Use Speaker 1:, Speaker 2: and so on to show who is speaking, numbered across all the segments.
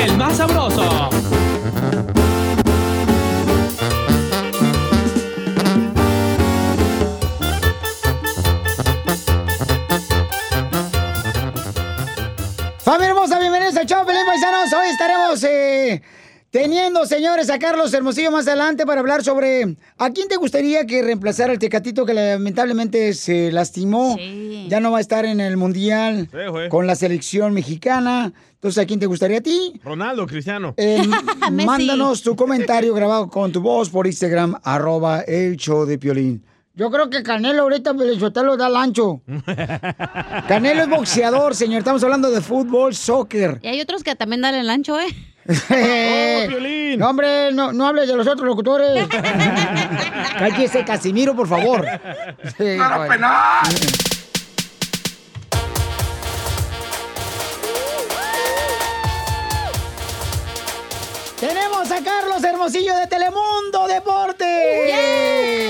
Speaker 1: El más sabroso.
Speaker 2: Familia hermosa, bienvenidos al show, Pelín Paisanos. Hoy estaremos eh, teniendo, señores, a Carlos Hermosillo más adelante para hablar sobre a quién te gustaría que reemplazara el Tecatito que lamentablemente se lastimó. Ya no va a estar en el Mundial
Speaker 3: Sí,
Speaker 2: con la selección mexicana. Entonces, ¿a quién te gustaría a ti?
Speaker 3: Ronaldo, Cristiano.
Speaker 2: Eh, mándanos tu comentario grabado con tu voz por Instagram, arroba el show de Piolín. Yo creo que Canelo ahorita lo da el ancho. Canelo es boxeador, señor. Estamos hablando de fútbol, soccer.
Speaker 4: Y hay otros que también dan el ancho, ¿eh?
Speaker 2: no, hombre, no, no hables de los otros locutores. Cállese, Casimiro, por favor. Sí,
Speaker 5: ¡Para penar!
Speaker 2: Tenemos a Carlos Hermosillo de Telemundo Deportes.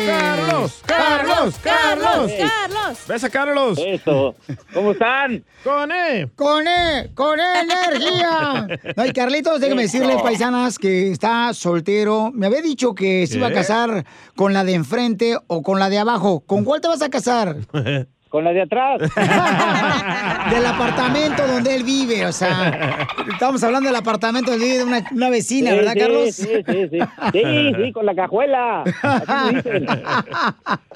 Speaker 3: Carlos, Carlos, Carlos.
Speaker 4: Carlos.
Speaker 3: ¿Ves a Carlos?
Speaker 6: Eso. ¿Cómo están?
Speaker 3: Con E.
Speaker 2: Con E, con E energía. No, y Carlitos, déjeme decirles, paisanas, que está soltero. Me había dicho que se iba a
Speaker 6: ¿Qué?
Speaker 2: casar con la de enfrente o con la de abajo. ¿Con cuál te vas a casar?
Speaker 6: Con la de atrás.
Speaker 2: Del apartamento donde él vive, o sea, estamos hablando del apartamento donde vive una, una vecina,
Speaker 6: Sí,
Speaker 2: ¿verdad,
Speaker 6: sí,
Speaker 2: Carlos?
Speaker 6: Sí, sí, sí. Sí, sí, con la cajuela. Así dicen.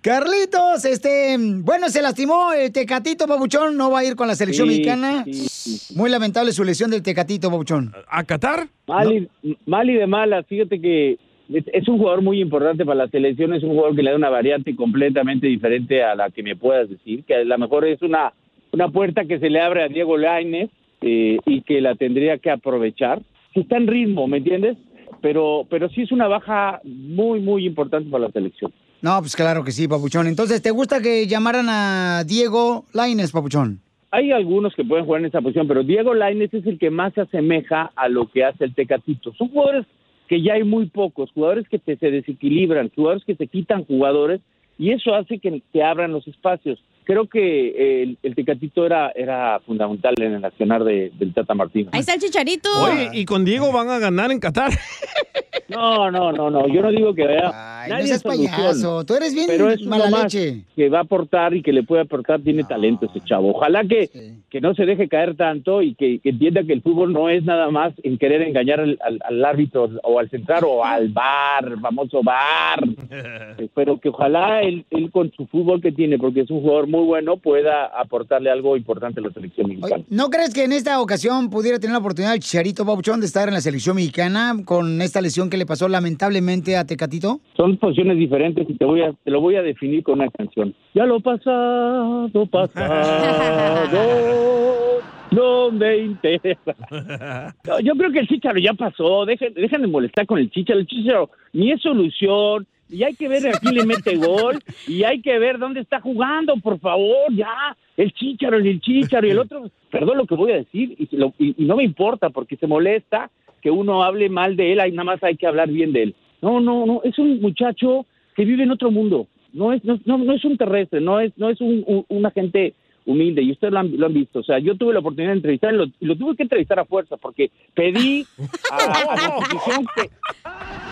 Speaker 2: Carlitos, este, bueno, se lastimó el Tecatito Pabuchón, no va a ir con la selección
Speaker 6: Sí,
Speaker 2: mexicana.
Speaker 6: sí, sí.
Speaker 2: Muy lamentable su lesión del Tecatito Pabuchón.
Speaker 3: ¿A Qatar?
Speaker 6: Mal y, mal y de malas. Fíjate que es, un jugador muy importante para la selección. Es un jugador que le da una variante completamente diferente a la que me puedas decir. Que a lo mejor es una, una puerta que se le abre a Diego Lainez eh, y que la tendría que aprovechar. Está en ritmo, ¿me entiendes? Pero, pero sí es una baja muy, muy importante para la selección.
Speaker 2: No, pues claro que sí, Papuchón. Entonces, ¿te gusta que llamaran a Diego Laines, Papuchón?
Speaker 6: Hay algunos que pueden jugar en esa posición, pero Diego Lainez es el que más se asemeja a lo que hace el Tecatito. Son jugadores que ya hay muy pocos, jugadores que te- se desequilibran, jugadores que se quitan jugadores y eso hace que, que abran los espacios. Creo que eh, el, el Tecatito era, era fundamental en el accionar de- del Tata Martino.
Speaker 4: Ahí está el chicharito.
Speaker 3: Oye, y con Diego van a ganar en Qatar.
Speaker 6: No, no, no, no, yo no digo que vea.
Speaker 2: no seas payaso, tú eres bien
Speaker 6: pero es
Speaker 2: mala leche.
Speaker 6: que va a aportar y que le puede aportar, tiene talento ese chavo. Ojalá que, que no se deje caer tanto y que, que entienda que el fútbol no es nada más en querer engañar al, al- al árbitro o al central o al bar, famoso bar. Pero que ojalá él, él con su fútbol que tiene, porque es un jugador muy bueno, pueda aportarle algo importante a la selección mexicana.
Speaker 2: ¿No crees que en esta ocasión pudiera tener la oportunidad el Chicharito Papuchón de estar en la selección mexicana con esta lesión que le pasó lamentablemente a Tecatito?
Speaker 6: Son posiciones diferentes y te voy a te lo voy a definir con una canción. Ya lo pasado, pasado, no me interesa. No, yo creo que el Chicharo ya pasó. Dejen, dejen de molestar con el Chicharo. El Chicharo ni es solución. Y hay que ver a quién le mete gol. Y hay que ver dónde está jugando, por favor. Ya. El Chicharo el Chicharo y el otro. Perdón lo que voy a decir. Y, lo- y- y no me importa porque se molesta que uno hable mal de él. Ahí nada más hay que hablar bien de él. No, no, no. Es un muchacho que vive en otro mundo. No es, no, no, no es un terrestre. No es, no es un, un- una gente humilde y ustedes lo han, lo han visto. O sea, yo tuve la oportunidad de entrevistarlo y lo tuve que entrevistar a fuerza porque pedí a, la institución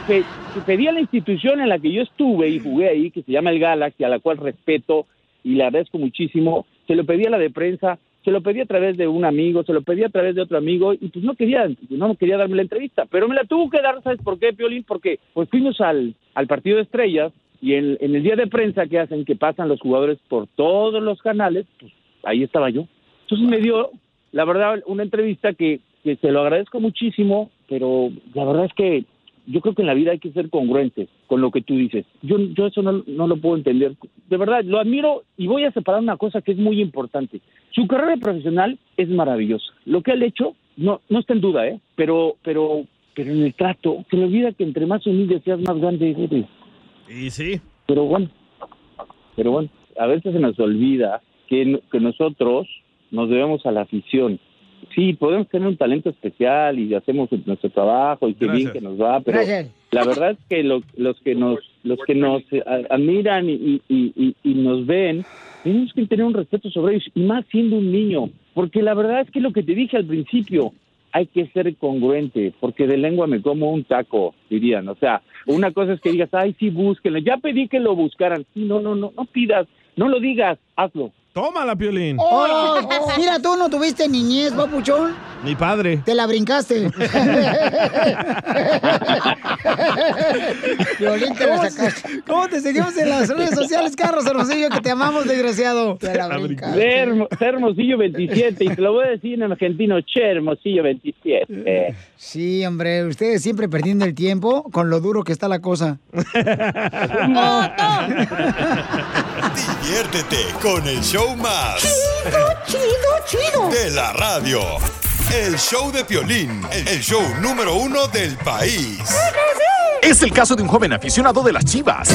Speaker 6: que, que pedí a la institución en la que yo estuve y jugué ahí, que se llama el Galaxy, a la cual respeto y le agradezco muchísimo. Se lo pedí a la de prensa, se lo pedí a través de un amigo, se lo pedí a través de otro amigo y pues no quería, no quería darme la entrevista, pero me la tuvo que dar, ¿sabes por qué, Piolín? Porque pues fuimos al, al partido de estrellas y en, en el día de prensa que hacen, que pasan los jugadores por todos los canales, pues ahí estaba yo. Entonces me dio, la verdad, una entrevista que, que se lo agradezco muchísimo, pero la verdad es que yo creo que en la vida hay que ser congruentes con lo que tú dices. Yo, yo eso no, no lo puedo entender. De verdad, lo admiro y voy a separar una cosa que es muy importante. Su carrera profesional es maravillosa. Lo que él hecho no, no está en duda, ¿eh? Pero, pero, pero en el trato, se le olvida que entre más humilde seas, más grande eres.
Speaker 3: Y sí.
Speaker 6: Pero bueno, pero bueno, a veces se nos olvida que, que nosotros nos debemos a la afición. Sí, podemos tener un talento especial y hacemos nuestro trabajo y qué bien que nos va, pero
Speaker 2: Gracias.
Speaker 6: la verdad es que lo- los que nos los que nos admiran y, y- y- y nos ven tenemos que tener un respeto sobre ellos y más siendo un niño, porque la verdad es que lo que te dije al principio hay que ser congruente, porque de lengua me como un taco, dirían. O sea, una cosa es que digas, ay, sí, búsquenlo. Ya pedí que lo buscaran. Sí, no, no, no, no pidas, no lo digas, hazlo.
Speaker 3: Tómala, Piolín.
Speaker 2: Oh, mira, tú no tuviste niñez, papuchón.
Speaker 3: Mi padre.
Speaker 2: Te la brincaste. Violín, te la sacaste. ¿Cómo te seguimos en las redes sociales, Carlos Hermosillo? Que te amamos, desgraciado. Te la brincaste.
Speaker 6: Hermosillo 27, y te lo voy a decir en argentino, Che Hermosillo 27.
Speaker 2: Sí, hombre, ustedes siempre perdiendo el tiempo con lo duro que está la cosa.
Speaker 7: Diviértete con el show más.
Speaker 2: Chido, chido,
Speaker 7: De la radio. El show de Piolín, el show número uno del país.
Speaker 8: Es el caso de un joven aficionado de las chivas.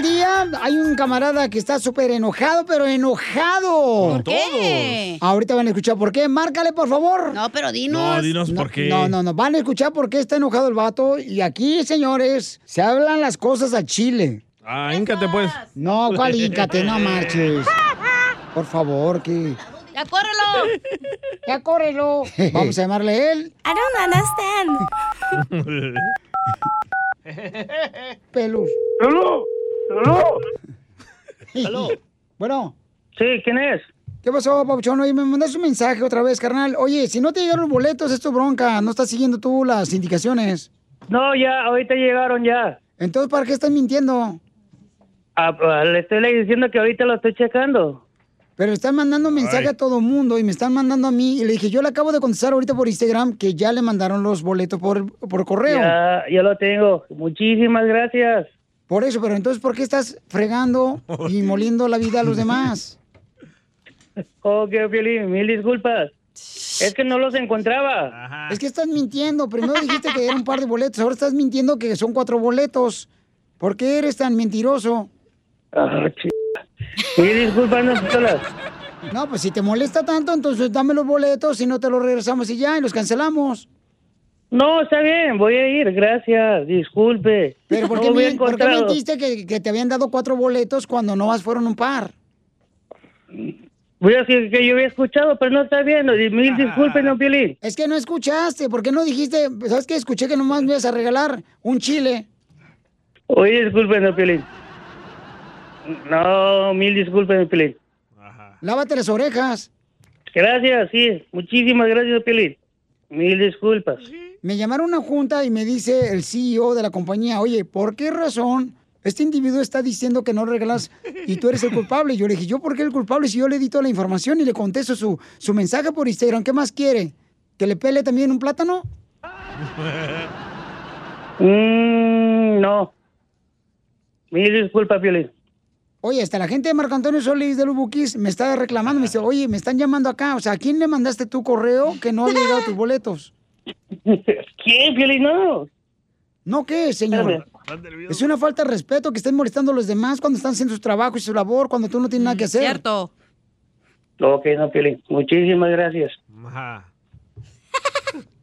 Speaker 2: Del día. Hay un camarada que está súper enojado, pero enojado.
Speaker 4: ¿Por qué?
Speaker 2: Ahorita van a escuchar por qué. Márcale, por favor.
Speaker 4: No, pero dinos.
Speaker 3: No, dinos por qué.
Speaker 2: No, no, no. Van a escuchar por qué está enojado el vato. Y aquí, señores, se hablan las cosas a Chile.
Speaker 3: Ah, íncate pues.
Speaker 2: No, cuál íncate, no marches. Por favor, que...
Speaker 4: ¡Ya córrelo!
Speaker 2: Ya córrelo. Vamos a llamarle a él.
Speaker 9: I don't understand.
Speaker 2: Pelus.
Speaker 6: ¡Aló! ¡Aló!
Speaker 2: ¿Aló? Bueno.
Speaker 6: Sí, ¿quién es?
Speaker 2: ¿Qué pasó, Papuchón? Oye, me mandaste un mensaje otra vez, carnal. Oye, si no te llegaron los boletos, es tu bronca. No estás siguiendo tú las indicaciones.
Speaker 6: No, ya, ahorita llegaron ya.
Speaker 2: Entonces, ¿para qué estás mintiendo?
Speaker 6: Ah, ah, le estoy diciendo que ahorita lo estoy checando.
Speaker 2: Pero están mandando mensaje a todo mundo y me están mandando a mí. Y le dije, yo le acabo de contestar ahorita por Instagram que ya le mandaron los boletos por, por correo.
Speaker 6: Ya, ya lo tengo. Muchísimas gracias.
Speaker 2: Por eso, pero entonces, ¿por qué estás fregando y moliendo la vida a los demás?
Speaker 6: Ok, Piolín, mil disculpas. Es que no los encontraba.
Speaker 2: Es que estás mintiendo. Primero dijiste que era un par de boletos, ahora estás mintiendo que son cuatro boletos. ¿Por qué eres tan mentiroso?
Speaker 6: Ah, ch... Mil disculpas, no pistolas.
Speaker 2: No, pues si te molesta tanto, entonces dame los boletos y no te los regresamos y ya, y los cancelamos.
Speaker 6: No, está bien, voy a ir, gracias, disculpe.
Speaker 2: Pero ¿por
Speaker 6: No
Speaker 2: qué,
Speaker 6: había
Speaker 2: min- por qué mentiste que, que te habían dado cuatro boletos cuando no más fueron un par?
Speaker 6: Voy a decir que yo había escuchado, pero no está bien. Mil disculpas, no, Piolín.
Speaker 2: Es que no escuchaste, ¿por qué no dijiste? ¿Sabes qué? Escuché que nomás me ibas a regalar un chile.
Speaker 6: Oye, disculpen, no, Piolín. No, mil disculpas, no, Piolín.
Speaker 2: Lávate las orejas.
Speaker 6: Gracias, sí. Muchísimas gracias, no, Piolín. Mil disculpas.
Speaker 2: Me llamaron a una junta y me dice el CEO de la compañía, oye, ¿por qué razón este individuo está diciendo que no regalas y tú eres el culpable? Yo le dije, ¿yo por qué el culpable si yo le di toda la información y le contesto su, su mensaje por Instagram? ¿Qué más quiere? ¿Que le pele también un plátano?
Speaker 6: Mm, no. Mil disculpas, Piolín.
Speaker 2: Oye, hasta la gente de Marco Antonio Solís de los Buquis me está reclamando, me dice, oye, me están llamando acá, o sea, ¿a quién le mandaste tu correo que no ha llegado tus boletos?
Speaker 6: ¿Quién, Piolín? No.
Speaker 2: ¿No qué, señor? Es una falta de respeto que estén molestando a los demás cuando están haciendo su trabajo y su labor, cuando tú no tienes nada que hacer.
Speaker 4: Cierto.
Speaker 6: Ok, no, Piolín. Muchísimas gracias.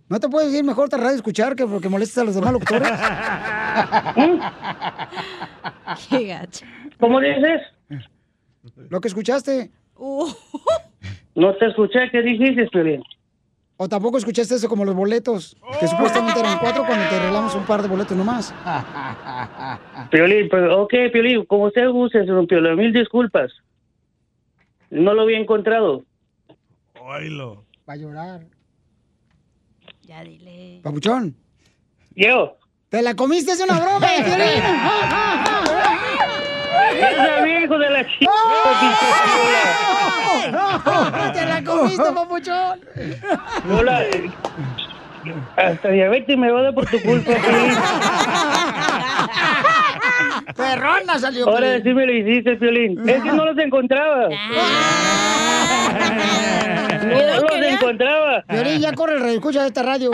Speaker 2: ¿No te puedes decir mejor te radio escuchar que porque molestas a los demás locutores?
Speaker 4: Qué gacho.
Speaker 6: ¿Cómo dices?
Speaker 2: Lo que escuchaste.
Speaker 4: Uh.
Speaker 6: No te escuché. ¿Qué dijiste, Piolín?
Speaker 2: ¿O tampoco escuchaste eso como los boletos? Que supuestamente eran cuatro cuando te arreglamos un par de boletos nomás.
Speaker 10: Piolín, pues, ok, Piolín, como usted guste, don Piolín, mil disculpas. No lo había encontrado.
Speaker 3: Oílo.
Speaker 2: Va a llorar.
Speaker 4: Ya dile.
Speaker 2: Papuchón.
Speaker 10: Yo.
Speaker 2: ¿Te la comiste? Es una broma, Piolín.
Speaker 10: Esa hijo de la chica.
Speaker 2: ¡Te la comiste, papuchón!
Speaker 10: Hola. Hasta diabetes me va a dar por tu culpa, Piolín.
Speaker 2: Perrona salió.
Speaker 10: Ahora sí me lo hiciste, Piolín. Es que no los encontraba. No los encontraba.
Speaker 2: Piolín, ya corre el radio, escucha de esta radio.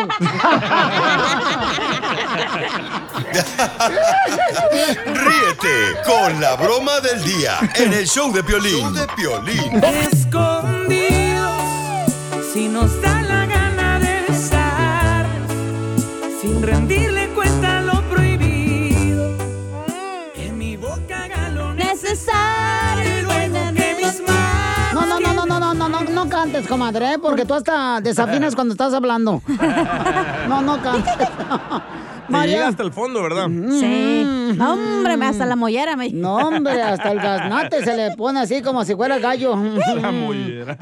Speaker 7: Ríete con la broma del día en el show de Piolín. Show de Piolín.
Speaker 5: Escondidos, si nos da la gana de besar, sin rendirle
Speaker 2: comadre, porque tú hasta desafinas cuando estás hablando. No, no cantes.
Speaker 3: Te llega hasta el fondo, ¿verdad?
Speaker 4: Sí. No, hombre, me- hasta la mollera me...
Speaker 2: No, hombre, hasta el gaznate se le pone así como si fuera gallo.
Speaker 3: La mollera.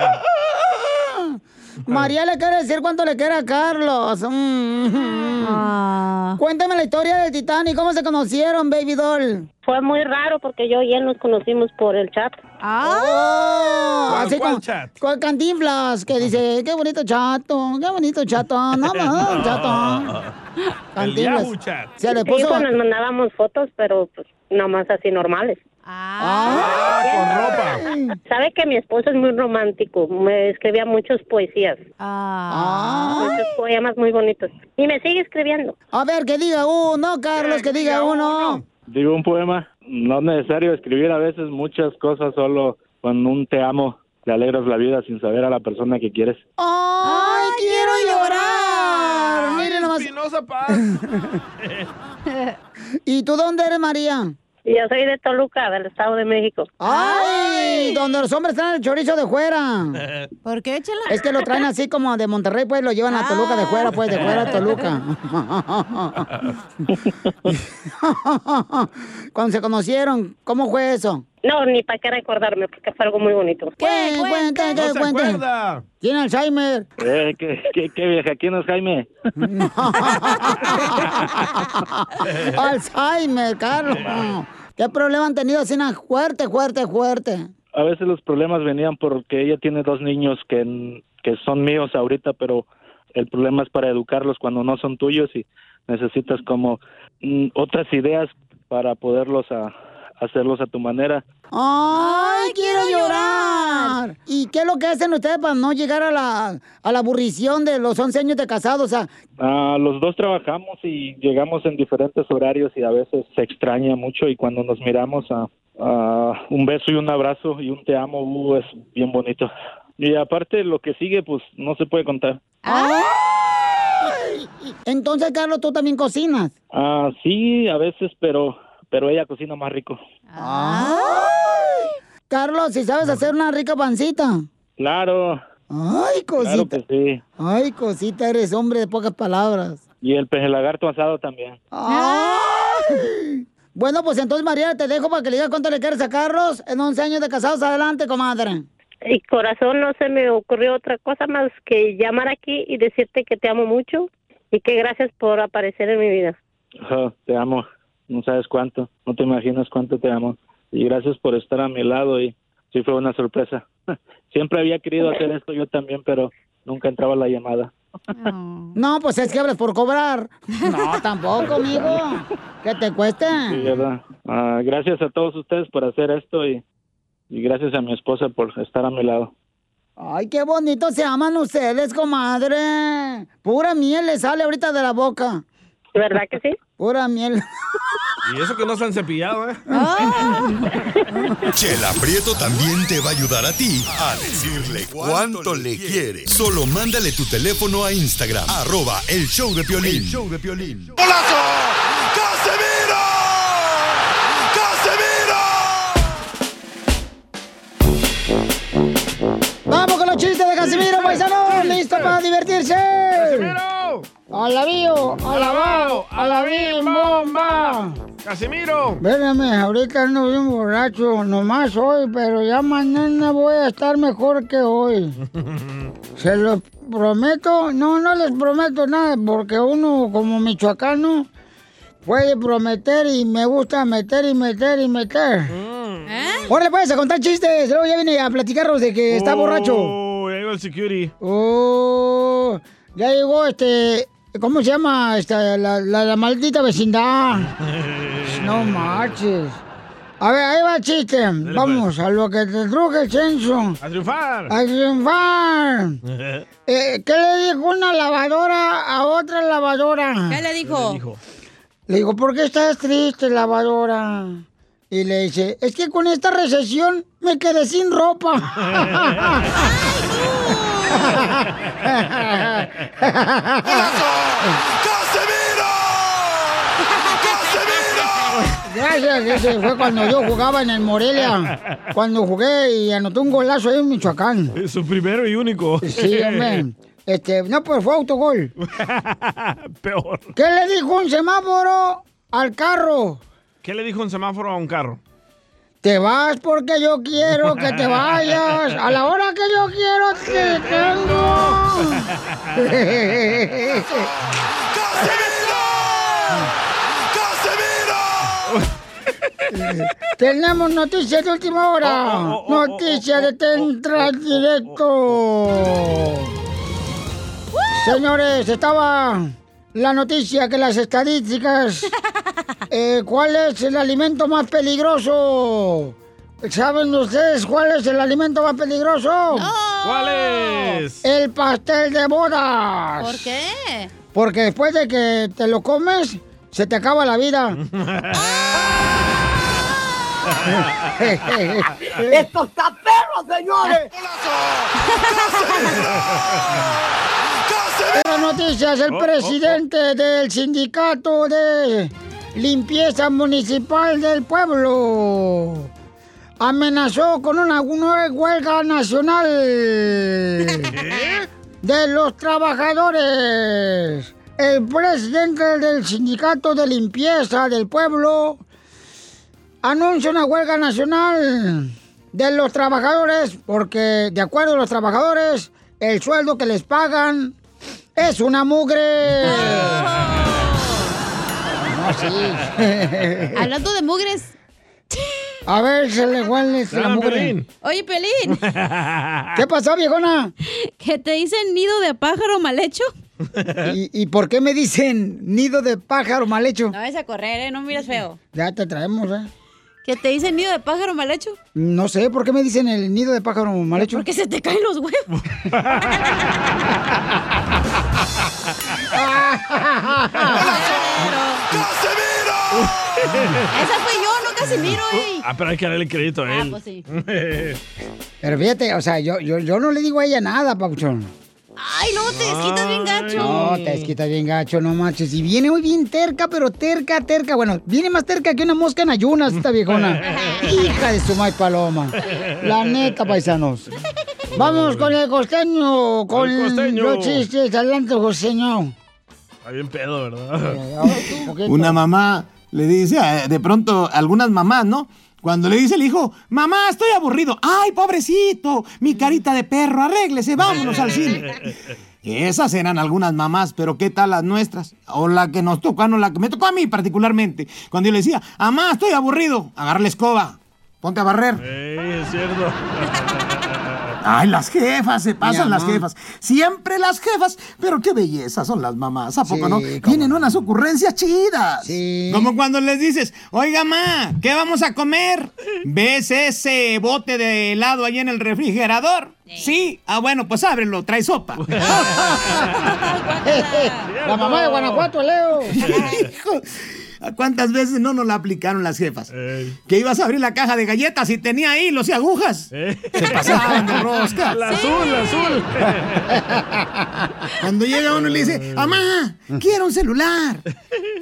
Speaker 2: María le quiere decir cuánto le quiere a Carlos. Mm.
Speaker 4: Ah.
Speaker 2: Cuéntame la historia del Titanic, ¿cómo se conocieron, baby doll?
Speaker 11: Fue muy raro porque yo y él nos conocimos por el chat.
Speaker 2: Oh,
Speaker 11: ¿Cuál-
Speaker 2: así
Speaker 11: cuál
Speaker 2: como
Speaker 11: chat?
Speaker 2: con Cantinflas, que dice, qué bonito chato, qué bonito chato, no, no, chato. Cantinflas. Se le
Speaker 11: Sí,
Speaker 2: puso...
Speaker 11: pues nos mandábamos fotos, pero pues nomás así normales.
Speaker 2: Ah,
Speaker 3: con ropa.
Speaker 11: Sabe que mi esposo es muy romántico, me escribía muchas poesías.
Speaker 2: Ah.
Speaker 11: Muchos poemas muy bonitos. Y me sigue escribiendo.
Speaker 2: A ver, que diga uno, Carlos, que diga uno.
Speaker 12: Digo un poema, no es necesario escribir a veces muchas cosas, solo con un te amo le alegras la vida sin saber a la persona que quieres.
Speaker 2: ¡Ay, quiero llorar! Miren nomás. ¿Y tú dónde eres, María?
Speaker 11: Yo soy de Toluca, del Estado de México.
Speaker 2: ¡Ay! Donde los hombres traen el chorizo de fuera.
Speaker 4: ¿Por qué, chela?
Speaker 2: Es que lo traen así como de Monterrey, pues lo llevan a Toluca de fuera, pues de fuera a Toluca. Cuando se conocieron, ¿cómo fue eso?
Speaker 11: No, ni para qué recordarme, porque fue algo muy bonito.
Speaker 2: ¿Qué? Cuente,
Speaker 12: No se
Speaker 2: cuente.
Speaker 12: acuerda.
Speaker 2: Tiene Alzheimer.
Speaker 12: Eh, ¿qué, qué, qué vieja? ¿Quién es Jaime?
Speaker 2: Alzheimer, Carlos. ¿Qué problema han tenido así? Fuerte, fuerte, fuerte.
Speaker 12: A veces los problemas venían porque ella tiene dos niños que, que son míos ahorita, pero el problema es para educarlos cuando no son tuyos y necesitas como mm, otras ideas para poderlos a, hacerlos a tu manera.
Speaker 2: ¡Ay, quiero llorar! ¿Y qué es lo que hacen ustedes para no llegar a la, a la aburrición de los 11 años de casados? O sea,
Speaker 12: Ah, los dos trabajamos y llegamos en diferentes horarios y a veces se extraña mucho y cuando nos miramos a, a un beso y un abrazo y un te amo uh, es bien bonito. Y aparte lo que sigue pues no se puede contar.
Speaker 2: entonces, Carlos, tú también cocinas.
Speaker 12: Ah, sí, a veces, pero pero ella cocina más rico.
Speaker 2: Carlos, si sabes hacer una rica pancita.
Speaker 12: Claro.
Speaker 2: Ay,
Speaker 12: Claro
Speaker 2: cosita.
Speaker 12: que sí.
Speaker 2: Ay, cosita, eres hombre de pocas palabras.
Speaker 12: Y el peje lagarto asado también.
Speaker 2: Ay. Bueno, pues entonces, María, te dejo para que le digas cuánto le quieres a Carlos en 11 años de casados. Adelante, comadre.
Speaker 11: Y corazón, no se me ocurrió otra cosa más que llamar aquí y decirte que te amo mucho y que gracias por aparecer en mi vida.
Speaker 12: Ah, te amo. No sabes cuánto. No te imaginas cuánto te amo. Y gracias por estar a mi lado y sí fue una sorpresa. Siempre había querido hacer esto yo también, pero nunca entraba la llamada.
Speaker 2: No, pues es que hablas por cobrar. No, tampoco, amigo. Que te cueste.
Speaker 12: Sí, ¿verdad? Ah, gracias a todos ustedes por hacer esto y, y gracias a mi esposa por estar a mi lado.
Speaker 2: Ay, qué bonito se aman ustedes, comadre. Pura miel le sale ahorita de la boca.
Speaker 11: ¿Verdad que sí?
Speaker 2: Pura miel.
Speaker 3: Y eso que no se han cepillado, ¿eh?
Speaker 7: Chela Prieto también te va a ayudar a ti a decirle cuánto le quiere. Solo mándale tu teléfono a Instagram, arroba el show de Piolín.
Speaker 13: El
Speaker 7: show de Piolín.
Speaker 13: ¡Golazo! ¡Casemiro! ¡Casemiro!
Speaker 2: Vamos con los chistes de Casimiro, paisanos. listo para divertirse. Alabío, alabao, alabim, bomba.
Speaker 3: Casimiro.
Speaker 2: Espérame, ahorita ando bien borracho, nomás hoy, pero ya mañana voy a estar mejor que hoy. Se los prometo, no, no les prometo nada, porque uno como michoacano puede prometer y me gusta meter y meter y meter.
Speaker 3: ¿Eh?
Speaker 2: Ahora le puedes a contar chistes, luego ya viene a platicarnos de que está borracho.
Speaker 3: Oh, ya llegó el security.
Speaker 2: Oh, ya llegó este, ¿cómo se llama? Esta, la, la- la maldita vecindad. No marches. A ver, ahí va el chiste. Vamos, a lo que te truje el censo.
Speaker 3: A triunfar.
Speaker 2: A triunfar. Eh, ¿Qué le dijo una lavadora a otra lavadora?
Speaker 4: ¿Qué le dijo?
Speaker 2: Le digo, ¿por qué estás triste, lavadora? Y le dice, es que con esta recesión me quedé sin ropa. Gracias, ese fue cuando yo jugaba en el Morelia. Cuando jugué y anoté un golazo ahí en Michoacán.
Speaker 3: Es su primero y único.
Speaker 2: Sí, hombre. Este, no, pues fue autogol.
Speaker 3: Peor.
Speaker 2: ¿Qué le dijo un semáforo al carro?
Speaker 3: ¿Qué le dijo un semáforo a un carro?
Speaker 2: Te vas porque yo quiero que te vayas. A la hora que yo quiero te tengo. Tenemos noticias de última hora. Noticias de Tentra Directo. Señores, estaba la noticia que las estadísticas. eh, ¿Cuál es el alimento más peligroso? ¿Saben ustedes cuál es el alimento más peligroso?
Speaker 3: ¿Cuál es?
Speaker 2: El pastel de bodas.
Speaker 4: ¿Por qué?
Speaker 2: Porque después de que te lo comes, se te acaba la vida.
Speaker 14: ¡Esto está perro, señores!
Speaker 2: Las noticias, el
Speaker 14: Oh, oh,
Speaker 2: presidente del sindicato de limpieza municipal del pueblo. Amenazó con una nueva huelga nacional de los trabajadores. El presidente del sindicato de limpieza del pueblo anuncia una huelga nacional de los trabajadores porque, de acuerdo a los trabajadores, el sueldo que les pagan es una mugre. No, sí.
Speaker 4: Hablando de mugres.
Speaker 2: A ver, se le huele la mugre.
Speaker 4: Oye, Pelín.
Speaker 2: ¿Qué pasó, viejona?
Speaker 4: ¿Que te dicen nido de pájaro mal hecho?
Speaker 2: ¿Y, y por qué me dicen nido de pájaro mal hecho?
Speaker 4: No vayas a correr, ¿eh? No miras feo.
Speaker 2: Ya te traemos, ¿eh?
Speaker 4: ¿Que te dicen nido de pájaro mal hecho?
Speaker 2: No sé, ¿por qué me dicen el nido de pájaro mal hecho?
Speaker 4: Porque se te caen los huevos. Esa fui yo, no Casimiro, ey.
Speaker 3: Ah, pero hay que darle crédito a él.
Speaker 4: pues sí.
Speaker 2: Pero fíjate, o sea, yo, yo, yo no le digo a ella nada, Pauchón.
Speaker 4: Ay, no, te desquitas bien gacho.
Speaker 2: No, te desquitas bien gacho, no manches. Y viene muy bien terca, pero terca, terca. Bueno, viene más terca que una mosca en ayunas esta viejona. Hija de su maíz paloma. La neta, paisanos. Vamos con el costeño, con
Speaker 3: El costeño.
Speaker 2: los chistes. Adelante, costeño.
Speaker 3: Está bien pedo, ¿verdad?
Speaker 15: Una mamá le dice, a- de pronto, algunas mamás, ¿no? Cuando le dice el hijo, mamá, estoy aburrido. Ay, pobrecito, mi carita de perro, arréglese, vámonos al cine. Esas eran algunas mamás, pero ¿qué tal las nuestras? O la que nos tocó, no la que me tocó a mí particularmente. Cuando yo le decía, mamá, estoy aburrido, agarra la escoba, ponte a barrer.
Speaker 3: Ey, es cierto.
Speaker 15: Ay, las jefas, se pasan las jefas. Siempre las jefas. Pero qué belleza son las mamás, ¿a poco
Speaker 2: Sí,
Speaker 15: no? Tienen unas ocurrencias chidas. Como cuando les dices, oiga, ma, ¿qué vamos a comer? ¿Ves ese bote de helado ahí en el refrigerador? Sí. Ah, bueno, pues ábrelo, trae sopa.
Speaker 2: La mamá de Guanajuato, Leo.
Speaker 15: Hijo, ¿a ¿Cuántas veces no nos la aplicaron las jefas? Que ibas a abrir la caja de galletas y tenía hilos y agujas. Se pasaban de rosca.
Speaker 3: La azul, la azul.
Speaker 15: Cuando llega uno y le dice, mamá, quiero un celular.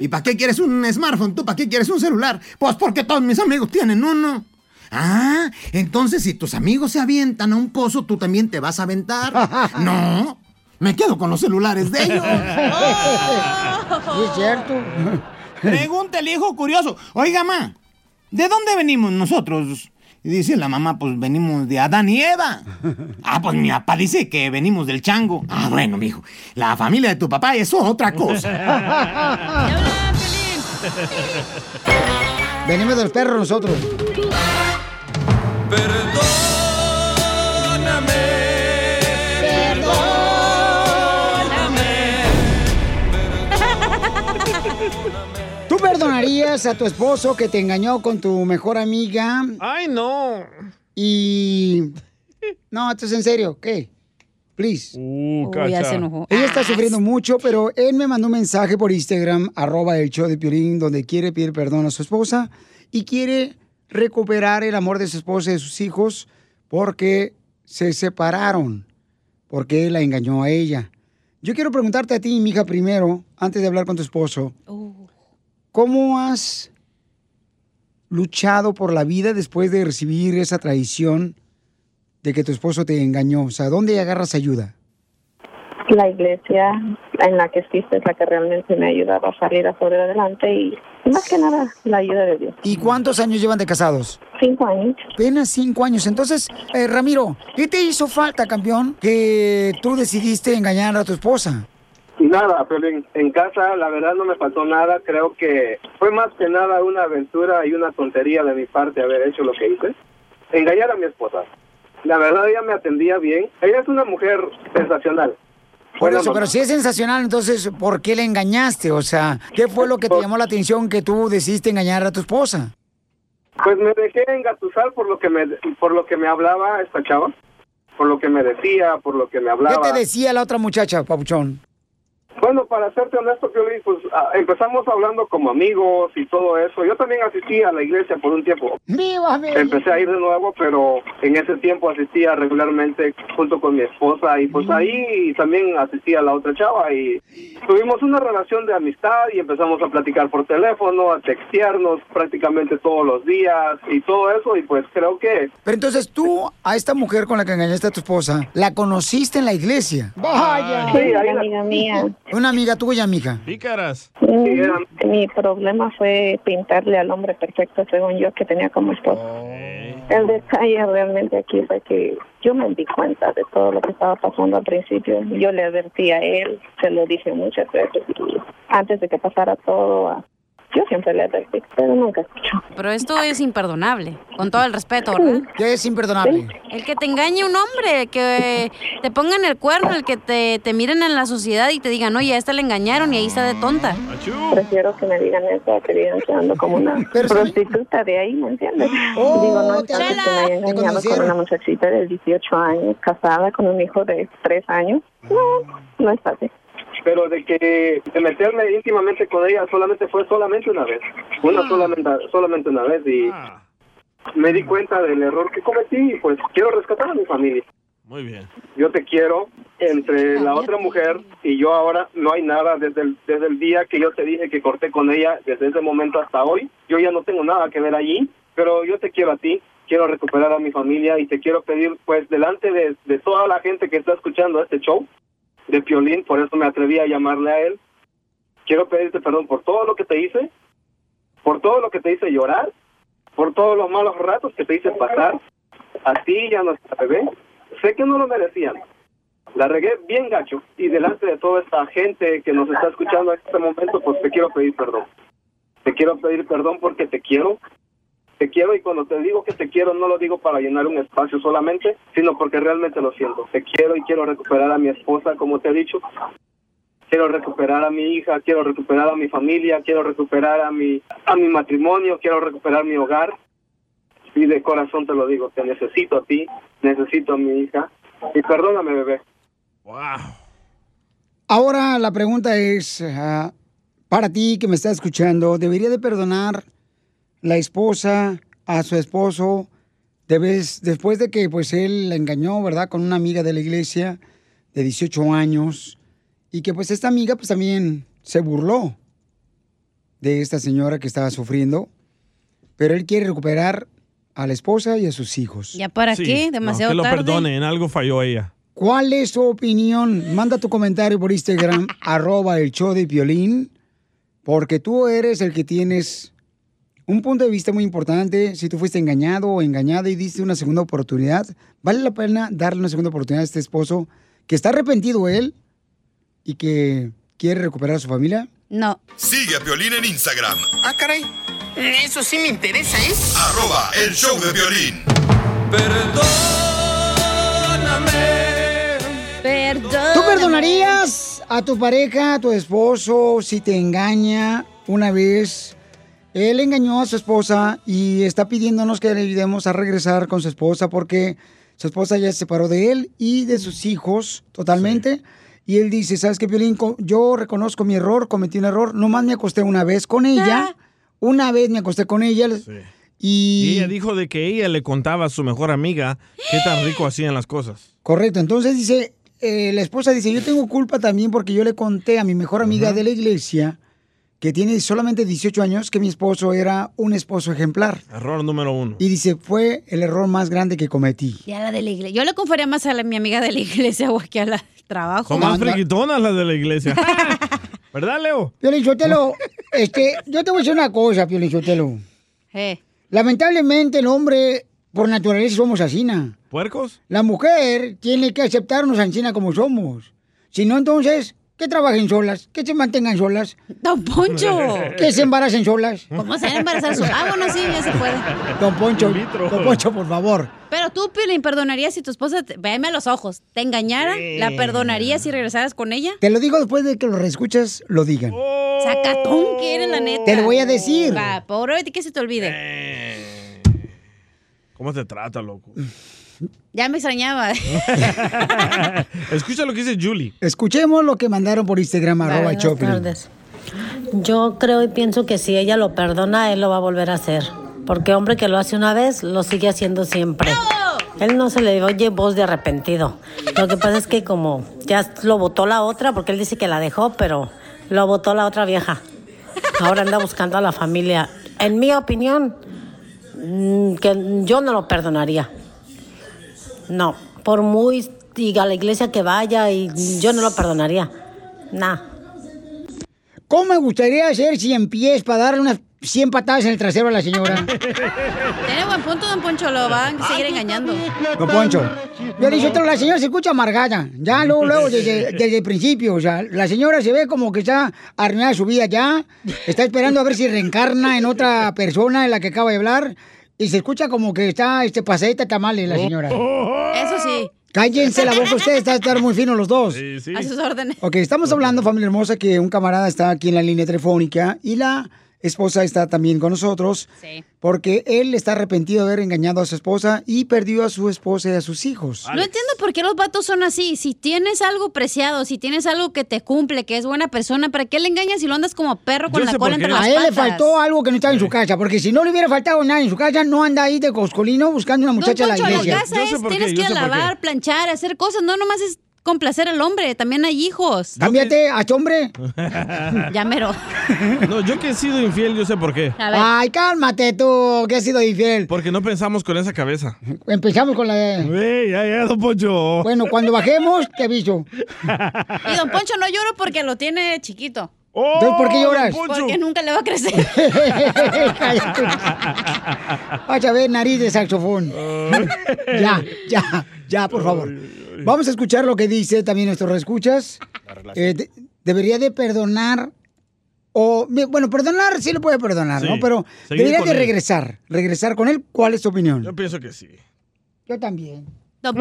Speaker 15: ¿Y para qué quieres un smartphone? ¿Tú para qué quieres un celular? Pues porque todos mis amigos tienen uno. Ah, entonces si tus amigos se avientan a un pozo, tú también te vas a aventar. No, me quedo con los celulares de ellos.
Speaker 2: Sí, es cierto.
Speaker 15: Pregunta el hijo curioso. Oiga, ma, ¿de dónde venimos nosotros? Y dice la mamá, pues venimos de Adán y Eva. Ah, pues mi papá dice que venimos del chango. Ah, bueno, mijo, la familia de tu papá es otra cosa.
Speaker 2: Venimos de los perros nosotros. ¿Tú perdonarías a tu esposo que te engañó con tu mejor amiga?
Speaker 3: Ay, no.
Speaker 2: Y... No, esto es en serio, ¿qué? Please.
Speaker 3: Uh, ya se enojó.
Speaker 2: Ella está sufriendo mucho, pero él me mandó un mensaje por Instagram, arroba el show de Piolín, donde quiere pedir perdón a su esposa y quiere recuperar el amor de su esposa y de sus hijos porque se separaron, porque él la engañó a ella. Yo quiero preguntarte a ti, mija, primero, antes de hablar con tu esposo. ¿Cómo has luchado por la vida después de recibir esa traición de que tu esposo te engañó? O sea, ¿dónde agarras ayuda?
Speaker 16: La iglesia en la que existe es la que realmente me ha ayudado a salir a salir adelante y más que nada la ayuda de Dios.
Speaker 2: ¿Y cuántos años llevan de casados?
Speaker 16: Cinco años.
Speaker 2: Apenas cinco años. Entonces, eh, Ramiro, ¿qué te hizo falta, campeón, que tú decidiste engañar a tu esposa?
Speaker 17: Nada, pero en, en casa la verdad no me faltó nada. Creo que fue más que nada una aventura y una tontería de mi parte haber hecho lo que hice. Engañar a mi esposa. La verdad ella me atendía bien. Ella es una mujer sensacional.
Speaker 2: Por
Speaker 17: Bueno,
Speaker 2: eso, pero si es sensacional, entonces, ¿por qué le engañaste? O sea, ¿qué fue lo que te llamó la atención que tú decidiste engañar a tu esposa?
Speaker 17: Pues me dejé engatusar por lo que me por lo que me hablaba esta chava, por lo que me decía, por lo que me
Speaker 2: ¿Qué
Speaker 17: hablaba.
Speaker 2: te decía la otra muchacha, Papuchón?
Speaker 17: Bueno, para serte honesto, Piolín, pues ah, empezamos hablando como amigos y todo eso. Yo también asistí a la iglesia por un tiempo.
Speaker 2: ¡Viva
Speaker 17: Empecé a ir de nuevo, pero en ese tiempo asistía regularmente junto con mi esposa y pues ahí también asistía a la otra chava y tuvimos una relación de amistad y empezamos a platicar por teléfono, a textearnos prácticamente todos los días y todo eso y pues creo que
Speaker 2: Pero entonces tú, a esta mujer con la que engañaste a tu esposa, ¿la conociste en la iglesia? ¡Vaya!
Speaker 16: Sí, una amiga mía.
Speaker 2: Una amiga tuya, mija.
Speaker 3: Pícaras.
Speaker 16: Mm, Mi problema fue pintarle al hombre perfecto, según yo, que tenía como esposo. El detalle realmente aquí fue que yo me di cuenta de todo lo que estaba pasando al principio. Yo le advertí a él, se lo dije muchas veces, y antes de que pasara todo, a- yo siempre le advertí, pero nunca escuchó.
Speaker 4: Pero esto es imperdonable, con todo el respeto, ¿verdad?
Speaker 2: ¿Qué es imperdonable?
Speaker 4: El que te engañe un hombre, que te pongan el cuerno, el que te, te miren en la sociedad y te digan, oye, a esta le engañaron y ahí está de tonta.
Speaker 16: Prefiero que me digan eso a que digan que ando como una prostituta de ahí, ¿me entiendes?
Speaker 2: Oh,
Speaker 16: Digo, no es que me haya engañado con una muchachita de 18 años, casada con un hijo de 3 años. No, no es fácil.
Speaker 17: Pero de que de meterme íntimamente con ella solamente fue solamente una vez, una solamente solamente una vez y me di cuenta del error que cometí y pues quiero rescatar a mi familia.
Speaker 3: Muy bien.
Speaker 17: Yo te quiero entre la otra mujer y yo ahora no hay nada desde el, desde el día que yo te dije que corté con ella, desde ese momento hasta hoy, yo ya no tengo nada que ver allí, pero yo te quiero a ti, quiero recuperar a mi familia y te quiero pedir pues delante de, de toda la gente que está escuchando este show de Piolín, por eso me atreví a llamarle a él, quiero pedirte perdón por todo lo que te hice, por todo lo que te hice llorar, por todos los malos ratos que te hice pasar, a ti y a nuestra bebé. Sé que no lo merecían. La regué bien gacho y delante de toda esta gente que nos está escuchando en este momento, pues te quiero pedir perdón. Te quiero pedir perdón porque te quiero. Te quiero y cuando te digo que te quiero no lo digo para llenar un espacio solamente, sino porque realmente lo siento. Te quiero y quiero recuperar a mi esposa, como te he dicho. Quiero recuperar a mi hija, quiero recuperar a mi familia, quiero recuperar a mi a mi matrimonio, quiero recuperar mi hogar. Y de corazón te lo digo, te necesito a ti, necesito a mi hija. Y perdóname, bebé.
Speaker 2: Ahora la pregunta es, ah, para ti que me estás escuchando, ¿debería de perdonar la esposa a su esposo debes, después de que pues él la engañó, ¿verdad? Con una amiga de la iglesia de 18 años y que pues esta amiga pues también se burló de esta señora que estaba sufriendo, pero él quiere recuperar a la esposa y a sus hijos.
Speaker 4: ¿Ya para
Speaker 3: Sí,
Speaker 4: qué?
Speaker 3: no,
Speaker 4: Demasiado
Speaker 3: que lo perdone, en algo falló ella.
Speaker 2: ¿Cuál es su opinión? Manda tu comentario por Instagram, arroba el show de violín, porque tú eres el que tienes un punto de vista muy importante. Si tú fuiste engañado o engañada y diste una segunda oportunidad, ¿vale la pena darle una segunda oportunidad a este esposo que está arrepentido él y que quiere recuperar a su familia?
Speaker 4: No.
Speaker 7: Sigue a Piolín en Instagram,
Speaker 14: Ah, caray. Eso sí me interesa, ¿eh?
Speaker 7: arroba el show de violín.
Speaker 4: Perdón.
Speaker 2: ¿Tú perdonarías a tu pareja, a tu esposo, si te engaña una vez? Él engañó a su esposa y está pidiéndonos que le ayudemos a regresar con su esposa porque su esposa ya se separó de él y de sus hijos totalmente. Y él dice, ¿sabes qué, Piolín? Yo reconozco mi error, cometí un error. Nomás me acosté una vez con ella. Una vez me acosté con ella.
Speaker 3: Y
Speaker 2: Y...
Speaker 3: ella dijo de que ella le contaba a su mejor amiga qué tan rico hacían las cosas.
Speaker 2: Correcto, entonces dice, eh, la esposa dice, yo tengo culpa también porque yo le conté a mi mejor amiga de la iglesia, que tiene solamente 18 años, que mi esposo era un esposo ejemplar.
Speaker 3: Error número uno.
Speaker 2: Y dice, fue el error más grande que cometí.
Speaker 4: Ya la de la iglesia. Yo le confiaría más a la- mi amiga de la iglesia o que a la trabajo.
Speaker 3: Son más friquitonas las de la iglesia. ¿Verdad, Leo?
Speaker 2: Piolichotelo, este, yo te voy a decir una cosa, Piolichotelo.
Speaker 4: Eh.
Speaker 2: Lamentablemente el hombre, por naturaleza, somos asina.
Speaker 3: ¿Puercos?
Speaker 2: La mujer tiene que aceptarnos asina como somos. Si no, entonces, que trabajen solas, que se mantengan solas.
Speaker 4: Don Poncho.
Speaker 2: Que se embaracen solas.
Speaker 4: ¿Cómo se van a embarazar su- Ah, bueno, sí, ya se puede.
Speaker 2: Don Poncho, Don Poncho, por favor.
Speaker 4: Pero tú, Piolín, ¿perdonarías si tu esposa, te, véeme a los ojos, te engañara? ¿La perdonarías si regresaras con ella?
Speaker 2: Te lo digo después de que lo reescuchas, lo digan.
Speaker 4: Sacatón que eres, la neta.
Speaker 2: Te lo voy a decir.
Speaker 4: Va, pobre de ti que se te olvide.
Speaker 3: ¿Cómo te trata, loco?
Speaker 4: Ya me extrañaba.
Speaker 3: Escucha lo que dice Julie.
Speaker 2: Escuchemos lo que mandaron por Instagram, arroba
Speaker 18: Buenas
Speaker 2: Choplin.
Speaker 18: tardes. Yo creo y pienso que si ella lo perdona, él lo va a volver a hacer. Porque hombre que lo hace una vez, lo sigue haciendo siempre. Él no se le oye voz de arrepentido. Lo que pasa es que como ya lo votó la otra, porque él dice que la dejó, pero lo votó la otra vieja. Ahora anda buscando a la familia. En mi opinión, mm, que yo no lo perdonaría. No, por muy diga a la iglesia que vaya y yo no lo perdonaría. Nah.
Speaker 2: ¿Cómo me gustaría hacer 100 pies para darle unas 100 patadas en el trasero a la señora?
Speaker 4: Tiene buen punto, don Poncho, lo van a seguir engañando.
Speaker 2: Don Poncho. Yo le dije, la señora se escucha amargada. Ya, luego, luego, desde, desde el principio. O sea, la señora se ve como que está arruinada su vida ya. Está esperando a ver si reencarna en otra persona en la que acaba de hablar. Y se escucha como que está este pasadita tamales la señora.
Speaker 4: Eso sí.
Speaker 2: Cállense la boca ustedes, está estar muy finos los dos.
Speaker 4: A sus órdenes.
Speaker 2: Ok, estamos hablando, familia hermosa, que un camarada está aquí en la línea telefónica y la esposa está también con nosotros.
Speaker 4: Sí.
Speaker 2: Porque él está arrepentido de haber engañado a su esposa y perdió a su esposa y a sus hijos.
Speaker 4: No entiendo por qué los vatos son así. Si tienes algo preciado, si tienes algo que te cumple, que es buena persona, ¿para qué le engañas si lo andas como perro con la cola entre las
Speaker 2: A él le
Speaker 4: patas?
Speaker 2: faltó algo que no estaba en su casa, porque si no le hubiera faltado nada en su casa, no anda ahí de coscolino buscando una muchacha
Speaker 4: Don
Speaker 2: a la iglesia.
Speaker 4: la casa es, tienes que lavar, planchar, hacer cosas. No nomás es complacer al hombre, también hay hijos.
Speaker 2: Cámbiate a hombre.
Speaker 4: Ya mero.
Speaker 3: No, yo que he sido infiel, yo sé por qué.
Speaker 2: Ay, cálmate tú, que has sido infiel.
Speaker 3: Porque no pensamos con esa cabeza.
Speaker 2: Empezamos con la de...
Speaker 3: Ya, ya, don Poncho.
Speaker 2: Bueno, cuando bajemos, te aviso.
Speaker 4: Y don Poncho no lloro porque lo tiene chiquito.
Speaker 2: Entonces, ¿por qué lloras?
Speaker 4: Porque nunca le va a crecer.
Speaker 2: Cállate. Vas a ver nariz de saxofón. ya, ya, ya, por favor. Vamos a escuchar lo que dice también nuestro reescuchas. Eh, de- debería de perdonar o bueno, perdonar sí lo puede perdonar,
Speaker 3: Sí,
Speaker 2: ¿no? Pero
Speaker 3: seguir
Speaker 2: debería de
Speaker 3: él.
Speaker 2: regresar, regresar con él. ¿Cuál es tu opinión?
Speaker 3: Yo pienso que sí.
Speaker 2: Yo también.
Speaker 4: ¿Tú,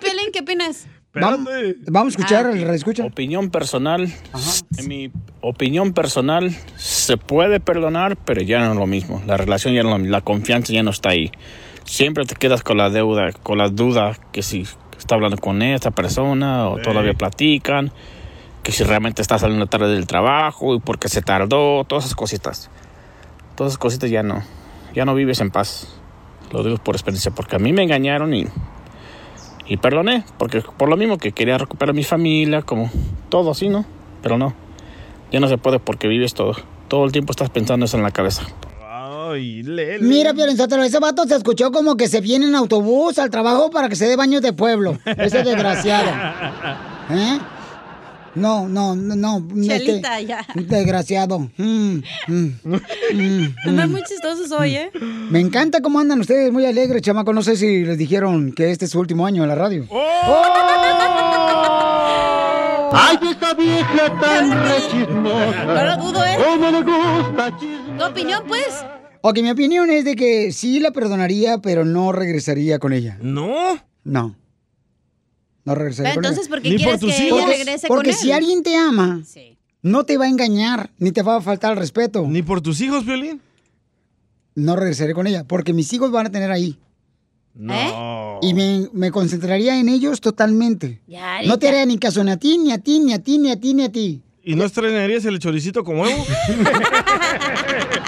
Speaker 4: Piolín, qué opinas?
Speaker 2: Vamos, vamos a escuchar el reescucha.
Speaker 19: Opinión personal. En mi opinión personal, se puede perdonar, pero ya no es lo mismo. La relación ya no es lo mismo. La confianza ya no está ahí. Siempre te quedas con la deuda, con la duda que si está hablando con esta persona o todavía platican, que si realmente está saliendo tarde del trabajo y porque se tardó, todas esas cositas. Todas esas cositas ya no. Ya no vives en paz. Lo digo por experiencia, porque a mí me engañaron y y perdoné, porque por lo mismo que quería recuperar mi familia, como todo así, ¿no? Pero no, ya no se puede porque vives todo. Todo el tiempo estás pensando eso en la cabeza.
Speaker 3: Ay, Lele.
Speaker 2: Mira, Piolín ese vato se escuchó como que se viene en autobús al trabajo para que se dé baños de pueblo. Ese desgraciado. ¿Eh? No, no, no, no.
Speaker 4: Chelita,
Speaker 2: este,
Speaker 4: ya.
Speaker 2: Desgraciado. Mm, mm, mm,
Speaker 4: Andan
Speaker 2: mm.
Speaker 4: muy chistosos hoy, ¿eh?
Speaker 2: Me encanta cómo andan ustedes, muy alegres, chamaco. No sé si les dijeron que este es su último año en la radio.
Speaker 5: Ay, esa vieja tan rechismosa.
Speaker 4: No lo dudo, ¿eh?
Speaker 5: ¿Cómo le gusta
Speaker 4: ¿Tu opinión, pues?
Speaker 2: Ok, mi opinión es de que sí la perdonaría, pero no regresaría con ella.
Speaker 3: ¿No?
Speaker 2: No. No regresaría
Speaker 4: Pero
Speaker 2: con
Speaker 4: entonces,
Speaker 2: ella.
Speaker 4: ¿por qué Ni por quieres tus que ella hijos. regrese con
Speaker 2: Porque
Speaker 4: él?
Speaker 2: si alguien te ama, no te va a engañar, ni te va a faltar el respeto.
Speaker 3: ¿Ni por tus hijos, Violín?
Speaker 2: No regresaré con ella, porque mis hijos van a tener ahí.
Speaker 3: No.
Speaker 2: Y me, me concentraría en ellos totalmente.
Speaker 4: Ya,
Speaker 2: no te haría ni caso ni a ti, ni a ti, ni a ti, ni a ti, ni a ti.
Speaker 3: ¿Y no estrenarías el choricito con huevo?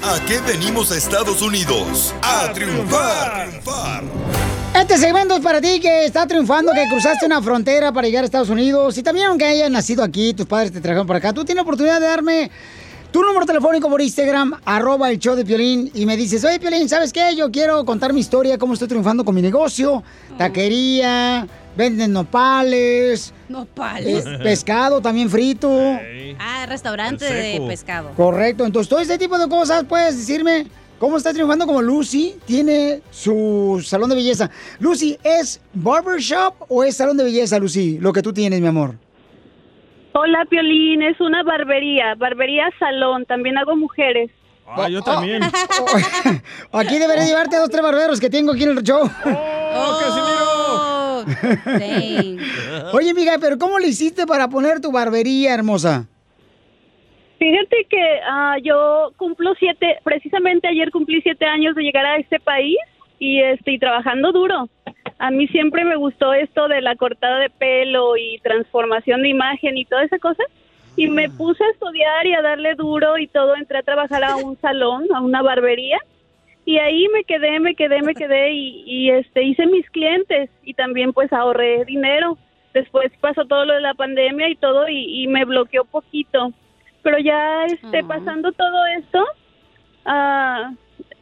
Speaker 7: ¿A qué venimos a Estados Unidos? A triunfar.
Speaker 2: Este segmento es para ti que está triunfando, que cruzaste una frontera para llegar a Estados Unidos. Y también aunque hayas nacido aquí, tus padres te trajeron por acá, tú tienes la oportunidad de darme tu número telefónico por Instagram, arroba el show de Piolín, y me dices, oye Piolín, ¿sabes qué? Yo quiero contar mi historia, cómo estoy triunfando con mi negocio, taquería, venden nopales.
Speaker 4: Nopales.
Speaker 2: eh, pescado también frito.
Speaker 4: Ah, restaurante de pescado.
Speaker 2: Correcto, entonces todo este tipo de cosas puedes decirme cómo está triunfando como Lucy tiene su salón de belleza. Lucy, ¿es barbershop o es salón de belleza, Lucy, lo que tú tienes, mi amor?
Speaker 20: Hola, Piolín, es una barbería, barbería salón, también hago mujeres.
Speaker 3: Ah, yo también.
Speaker 2: Aquí debería llevarte a dos, tres barberos que tengo aquí en el show.
Speaker 4: ¡Oh,
Speaker 2: Oye, amiga, pero ¿cómo le hiciste para poner tu barbería, hermosa?
Speaker 20: Fíjate que ah, yo cumplo siete, precisamente ayer cumplí siete años de llegar a este país y estoy trabajando duro. A mí siempre me gustó esto de la cortada de pelo y transformación de imagen y toda esa cosa. Y me puse a estudiar y a darle duro y todo. Entré a trabajar a un salón, a una barbería. Y ahí me quedé, me quedé, me quedé y, y, este hice mis clientes y también pues ahorré dinero. Después pasó todo lo de la pandemia y todo y, y me bloqueó poquito. Pero ya este pasando todo esto, ah,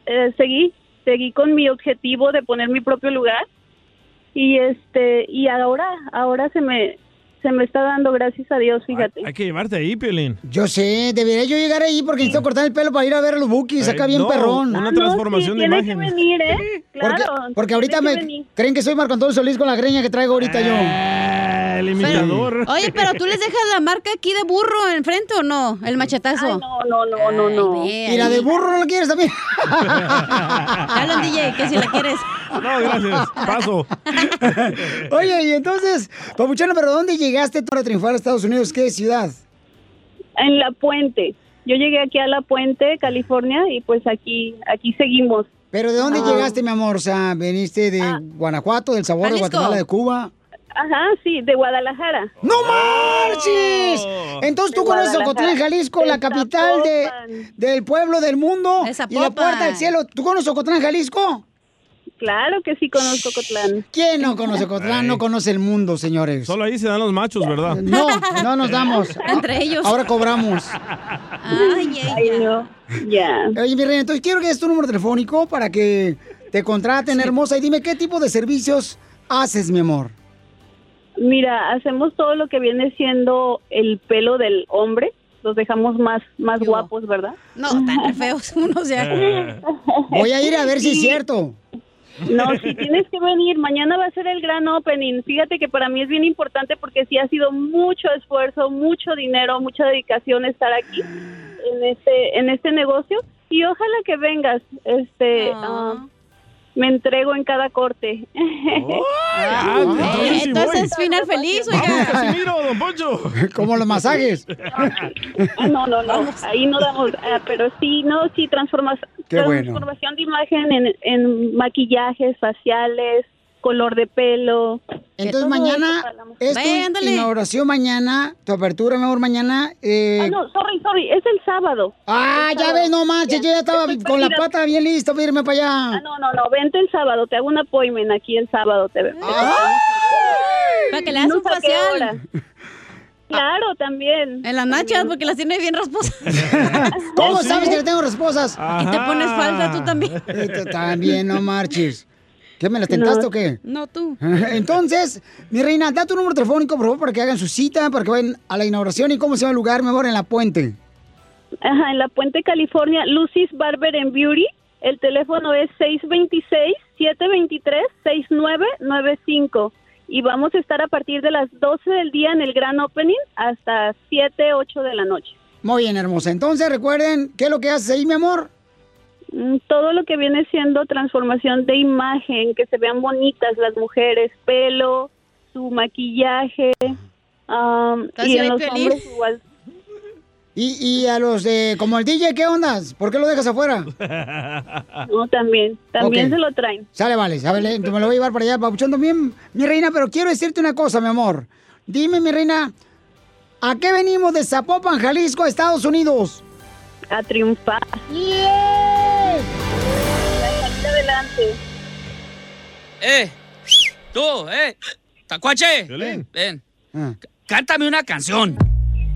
Speaker 20: eh, seguí, seguí con mi objetivo de poner mi propio lugar y este y ahora ahora se me se me está dando gracias a Dios, fíjate.
Speaker 3: Hay que llevarte ahí, Piolín.
Speaker 2: Yo sé, debería yo llegar ahí porque necesito cortar el pelo para ir a ver a los bookies, acá
Speaker 3: Eh,
Speaker 2: bien
Speaker 3: no,
Speaker 2: perrón.
Speaker 3: una Ah, no, transformación sí, de tiene que imagen.
Speaker 20: venir, ¿eh?
Speaker 2: Porque,
Speaker 20: Claro,
Speaker 2: porque ahorita
Speaker 20: tiene
Speaker 2: me
Speaker 20: venir.
Speaker 2: creen que soy Marco Antonio Solís con la greña que traigo ahorita yo.
Speaker 3: El imitador.
Speaker 4: Oye, pero tú les dejas la marca aquí de burro enfrente o no? El machetazo.
Speaker 20: no, no, no, no, no.
Speaker 2: ¿Y la de burro no la quieres también?
Speaker 4: Hablan, DJ, que si la quieres.
Speaker 3: No, gracias. Paso.
Speaker 2: Oye, y entonces, Papuchano, ¿pero dónde llegaste tú para triunfar a Estados Unidos? ¿Qué ciudad?
Speaker 20: En La Puente. Yo llegué aquí a La Puente, California, y pues aquí aquí seguimos.
Speaker 2: ¿Pero de dónde
Speaker 20: Ah.
Speaker 2: llegaste, mi amor? O sea, ¿veniste de Guanajuato, del sabor de. Guatemala, de Cuba?
Speaker 20: Ajá, sí, de Guadalajara.
Speaker 2: ¡No marches! Entonces tú conoces. Ocotlán, Jalisco, la capital de, del pueblo del mundo y la puerta del cielo. ¿Tú conoces Ocotlán, Jalisco?
Speaker 20: Claro que sí conozco Ocotlán.
Speaker 2: ¿Quién no conoce Ocotlán? No conoce el mundo, señores.
Speaker 3: Solo ahí se dan los machos, ¿verdad?
Speaker 2: No, no nos damos.
Speaker 4: Entre ellos.
Speaker 2: Ahora cobramos.
Speaker 4: Ay,
Speaker 20: Ay, no. Ya.
Speaker 2: Oye, mi reina, entonces quiero que des tu número telefónico para que te contraten, hermosa, y dime qué tipo de servicios haces, mi amor.
Speaker 20: Mira, hacemos todo lo que viene siendo el pelo del hombre. Los dejamos más, más guapos, ¿verdad?
Speaker 4: No, tan feos unos ya.
Speaker 2: Voy a ir a ver si es cierto.
Speaker 20: No, si tienes que venir, mañana va a ser el gran opening. Fíjate que para mí es bien importante porque sí ha sido mucho esfuerzo, mucho dinero, mucha dedicación estar aquí en este en este negocio y ojalá que vengas. Este, ah, me entrego en cada corte.
Speaker 4: Ah, Eh, entonces, final feliz, oiga.
Speaker 3: Casimiro, don Poncho.
Speaker 2: Como los masajes.
Speaker 20: Ah, no, no, no, ahí no damos, ah, pero sí, no, sí, transformas,
Speaker 2: Qué bueno.
Speaker 20: transformación de imagen en, en maquillajes, faciales, color de pelo.
Speaker 2: Entonces
Speaker 20: Todo
Speaker 2: mañana es tu inauguración mañana, tu apertura, mi amor, mañana. Eh...
Speaker 20: Ah, no, sorry, sorry, es el sábado.
Speaker 2: Ah,
Speaker 20: El
Speaker 2: ya
Speaker 20: sábado.
Speaker 2: ves, no manches, yo ya estaba
Speaker 20: Estoy
Speaker 2: con la pata bien lista para irme para
Speaker 20: Ah,
Speaker 2: allá.
Speaker 20: no, no, no, vente el sábado, te hago un appointment aquí el sábado. Te
Speaker 4: Para que le hagas un
Speaker 20: No qué
Speaker 4: facial.
Speaker 20: Claro, también.
Speaker 4: En las nachas, porque las tiene bien rasposas.
Speaker 2: ¿Cómo sabes que le tengo resposas?
Speaker 4: Y te pones falsa tú también.
Speaker 2: También, no marches. ¿Qué, me las tentaste
Speaker 4: No.
Speaker 2: o qué?
Speaker 4: No, tú.
Speaker 2: Entonces, mi reina, da tu número telefónico, por favor, para que hagan su cita, para que vayan a la inauguración. ¿Y cómo se llama el lugar, mi amor, en la puente?
Speaker 20: Ajá, en la Puente, California, Lucy's Barber and Beauty. El teléfono es 626-723-6995. Y vamos a estar a partir de las 12 del día en el gran opening hasta 7, 8 de la noche.
Speaker 2: Muy bien, hermosa. Entonces, recuerden, ¿qué es lo que haces ahí, mi amor?
Speaker 20: Mm, Todo lo que viene siendo transformación de imagen, que se vean bonitas las mujeres, pelo, su maquillaje. um, y en los hombres igual.
Speaker 2: Y, y a los de, como el DJ, ¿qué ondas? ¿Por qué lo dejas afuera?
Speaker 20: No, también, también se lo traen.
Speaker 2: Sale, vale, sale, me lo voy a llevar para allá, papuchón también, mi reina, pero quiero decirte una cosa, mi amor. Dime, mi reina, ¿a qué venimos de Zapopan, Jalisco, a Estados Unidos?
Speaker 20: A triunfar.
Speaker 2: ¡Yeah!
Speaker 20: Adelante.
Speaker 21: ¡Eh! ¡Tú, eh! ¡Tacuache! Ven.
Speaker 2: Ah.
Speaker 21: Cántame una canción.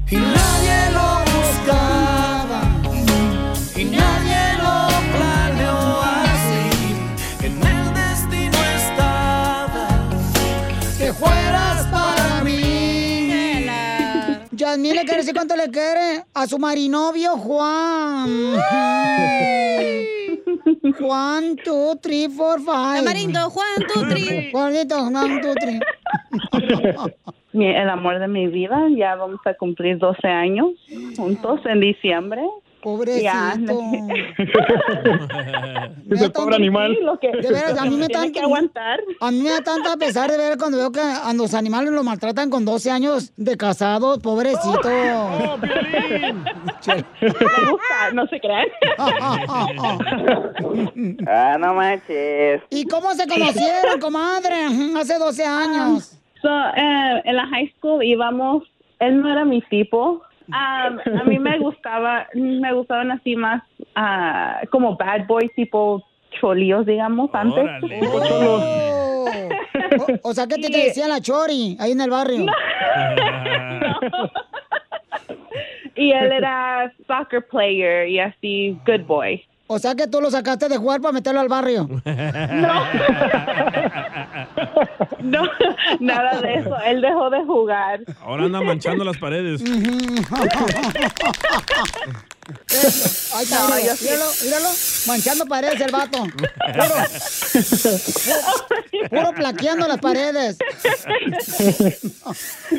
Speaker 5: Y nadie lo
Speaker 2: quiere decir cuánto le quiere a su marinovio Juan. Juan, two, three, four, five.
Speaker 4: Tamarindo, Juan, two, three.
Speaker 2: Juanito, Juan, two, three.
Speaker 22: El amor de mi vida, ya vamos a cumplir 12 años juntos en diciembre.
Speaker 2: Pobrecito.
Speaker 22: Ya,
Speaker 2: Ese pobre animal.
Speaker 22: Sí, lo que-
Speaker 2: De veras, a mí me
Speaker 22: tiene
Speaker 2: tan-
Speaker 22: que aguantar.
Speaker 2: A mí me da tanta pesar de ver cuando veo que a los animales los maltratan con 12 años de casados, pobrecito.
Speaker 22: Me gusta, no se crean. ah, no manches.
Speaker 2: ¿Y cómo se conocieron, comadre? Hace 12 años.
Speaker 22: So, eh, en la high school íbamos, él no era mi tipo. Um, a mí me gustaba, me gustaban así más ah, como bad boys, tipo cholíos, digamos, antes.
Speaker 2: Oh. O, o sea, que te, te decían la chori ahí en el barrio.
Speaker 22: Y él era soccer player y así, good boy.
Speaker 2: O sea, que tú lo sacaste de jugar para meterlo al barrio.
Speaker 22: No, nada de eso. Él dejó de jugar.
Speaker 3: Ahora anda manchando las paredes.
Speaker 2: Está,
Speaker 22: No,
Speaker 2: míralo,
Speaker 22: sí.
Speaker 2: míralo, míralo, manchando paredes el vato. Puro, puro plaqueando las paredes.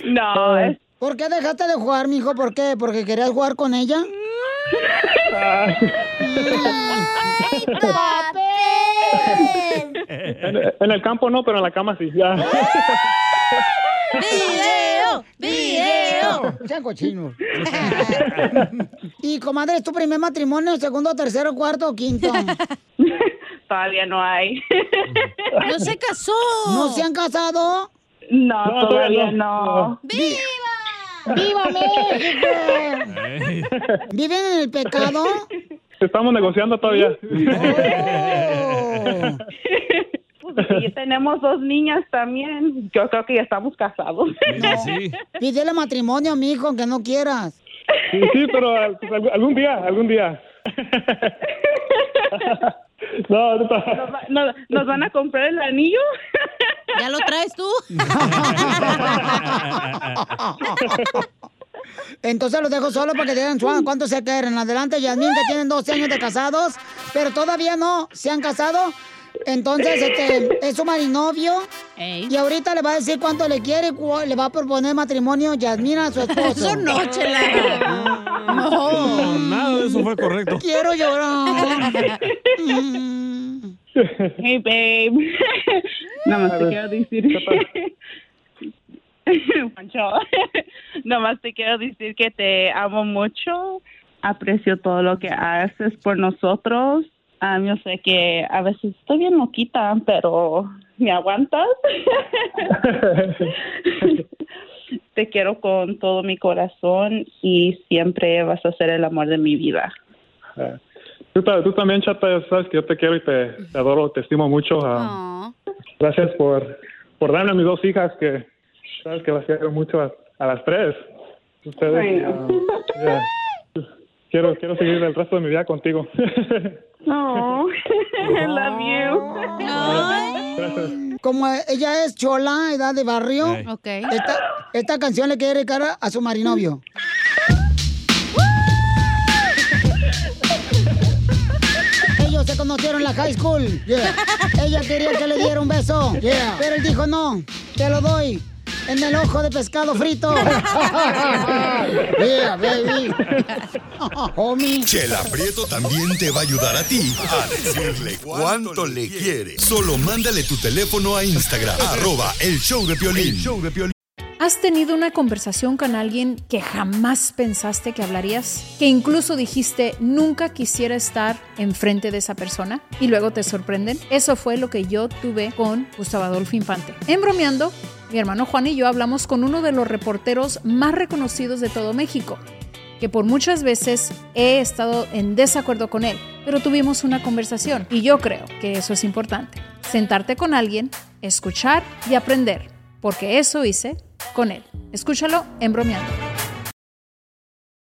Speaker 22: No, es-
Speaker 2: ¿Por qué dejaste de jugar, mijo? ¿Por qué? ¿Porque querías jugar con ella?
Speaker 23: En, en el campo no, pero en la cama sí. Ya.
Speaker 4: ¡Video! ¡Video!
Speaker 2: Sean cochinos. y, comadre, ¿es tu primer matrimonio? ¿Segundo, tercero, cuarto o quinto?
Speaker 22: todavía no hay.
Speaker 4: ¡No se casó!
Speaker 2: ¿No se han casado?
Speaker 22: No,
Speaker 24: No,
Speaker 22: todavía
Speaker 24: todavía
Speaker 22: no.
Speaker 24: no.
Speaker 2: ¡Viva México! ¿Viven en el pecado?
Speaker 24: Estamos negociando todavía.
Speaker 22: Pues sí, tenemos dos niñas también. Yo creo que ya estamos casados.
Speaker 2: Pídele matrimonio, mijo, aunque no quieras.
Speaker 24: Sí, sí, pero pues, algún- día, algún día. No, no,
Speaker 22: ¿Nos, va- nos- nos van a comprar el anillo?
Speaker 4: ¿Ya lo traes tú?
Speaker 2: Entonces los dejo solo para que digan Juan, cuánto se quieren. Adelante, Yasmín, que tienen 12 años de casados, pero todavía no se han casado. Entonces, este, es su marinovio. Y ahorita le va a decir cuánto le quiere, le va a proponer matrimonio Yasmín a su esposo.
Speaker 4: Eso no, chela.
Speaker 3: No, nada de eso fue correcto.
Speaker 2: Quiero llorar.
Speaker 22: Hey, babe. Nada más te quiero decir. Pancho. Nada más te quiero decir que te amo mucho. Aprecio todo lo que haces por nosotros. Ah, yo sé que a veces estoy bien loquita, pero ¿me aguantas? te quiero con todo mi corazón y siempre vas a ser el amor de mi vida.
Speaker 24: Ah, Tú, ta- tú también, Chata, sabes que yo te quiero y te, te adoro, te estimo mucho. ah, Gracias por, por darme a mis dos hijas, que sabes que las quiero mucho a, a las tres. Ustedes.
Speaker 22: Ay, no.
Speaker 24: ah, ya. Quiero, quiero seguir el resto de mi vida contigo.
Speaker 22: Oh, I love you.
Speaker 2: Como ella es chola, edad de barrio,
Speaker 22: Ey.
Speaker 4: Ok.
Speaker 2: esta, esta canción le quiere dedicar a su marinovio. Ellos se conocieron en la high school. Yeah. Ella quería que le diera un beso.
Speaker 22: Yeah.
Speaker 2: Pero él dijo, no, te lo doy. En el ojo de pescado frito. yeah, baby. Homie.
Speaker 7: Chela Prieto también te va a ayudar a ti a decirle cuánto le quiere. Solo mándale tu teléfono a Instagram, arroba el show de Piolín. El show de Piolín.
Speaker 25: ¿Has tenido una conversación con alguien que jamás pensaste que hablarías? Que incluso dijiste nunca quisiera estar enfrente de esa persona y luego te sorprenden. Eso fue lo que yo tuve con Gustavo Adolfo Infante. En bromeando, mi hermano Juan y yo hablamos con uno de los reporteros más reconocidos de todo México, que por muchas veces he estado en desacuerdo con él, pero tuvimos una conversación y yo creo que eso es importante. Sentarte con alguien, escuchar y aprender, porque eso hice con él. Escúchalo en bromeando.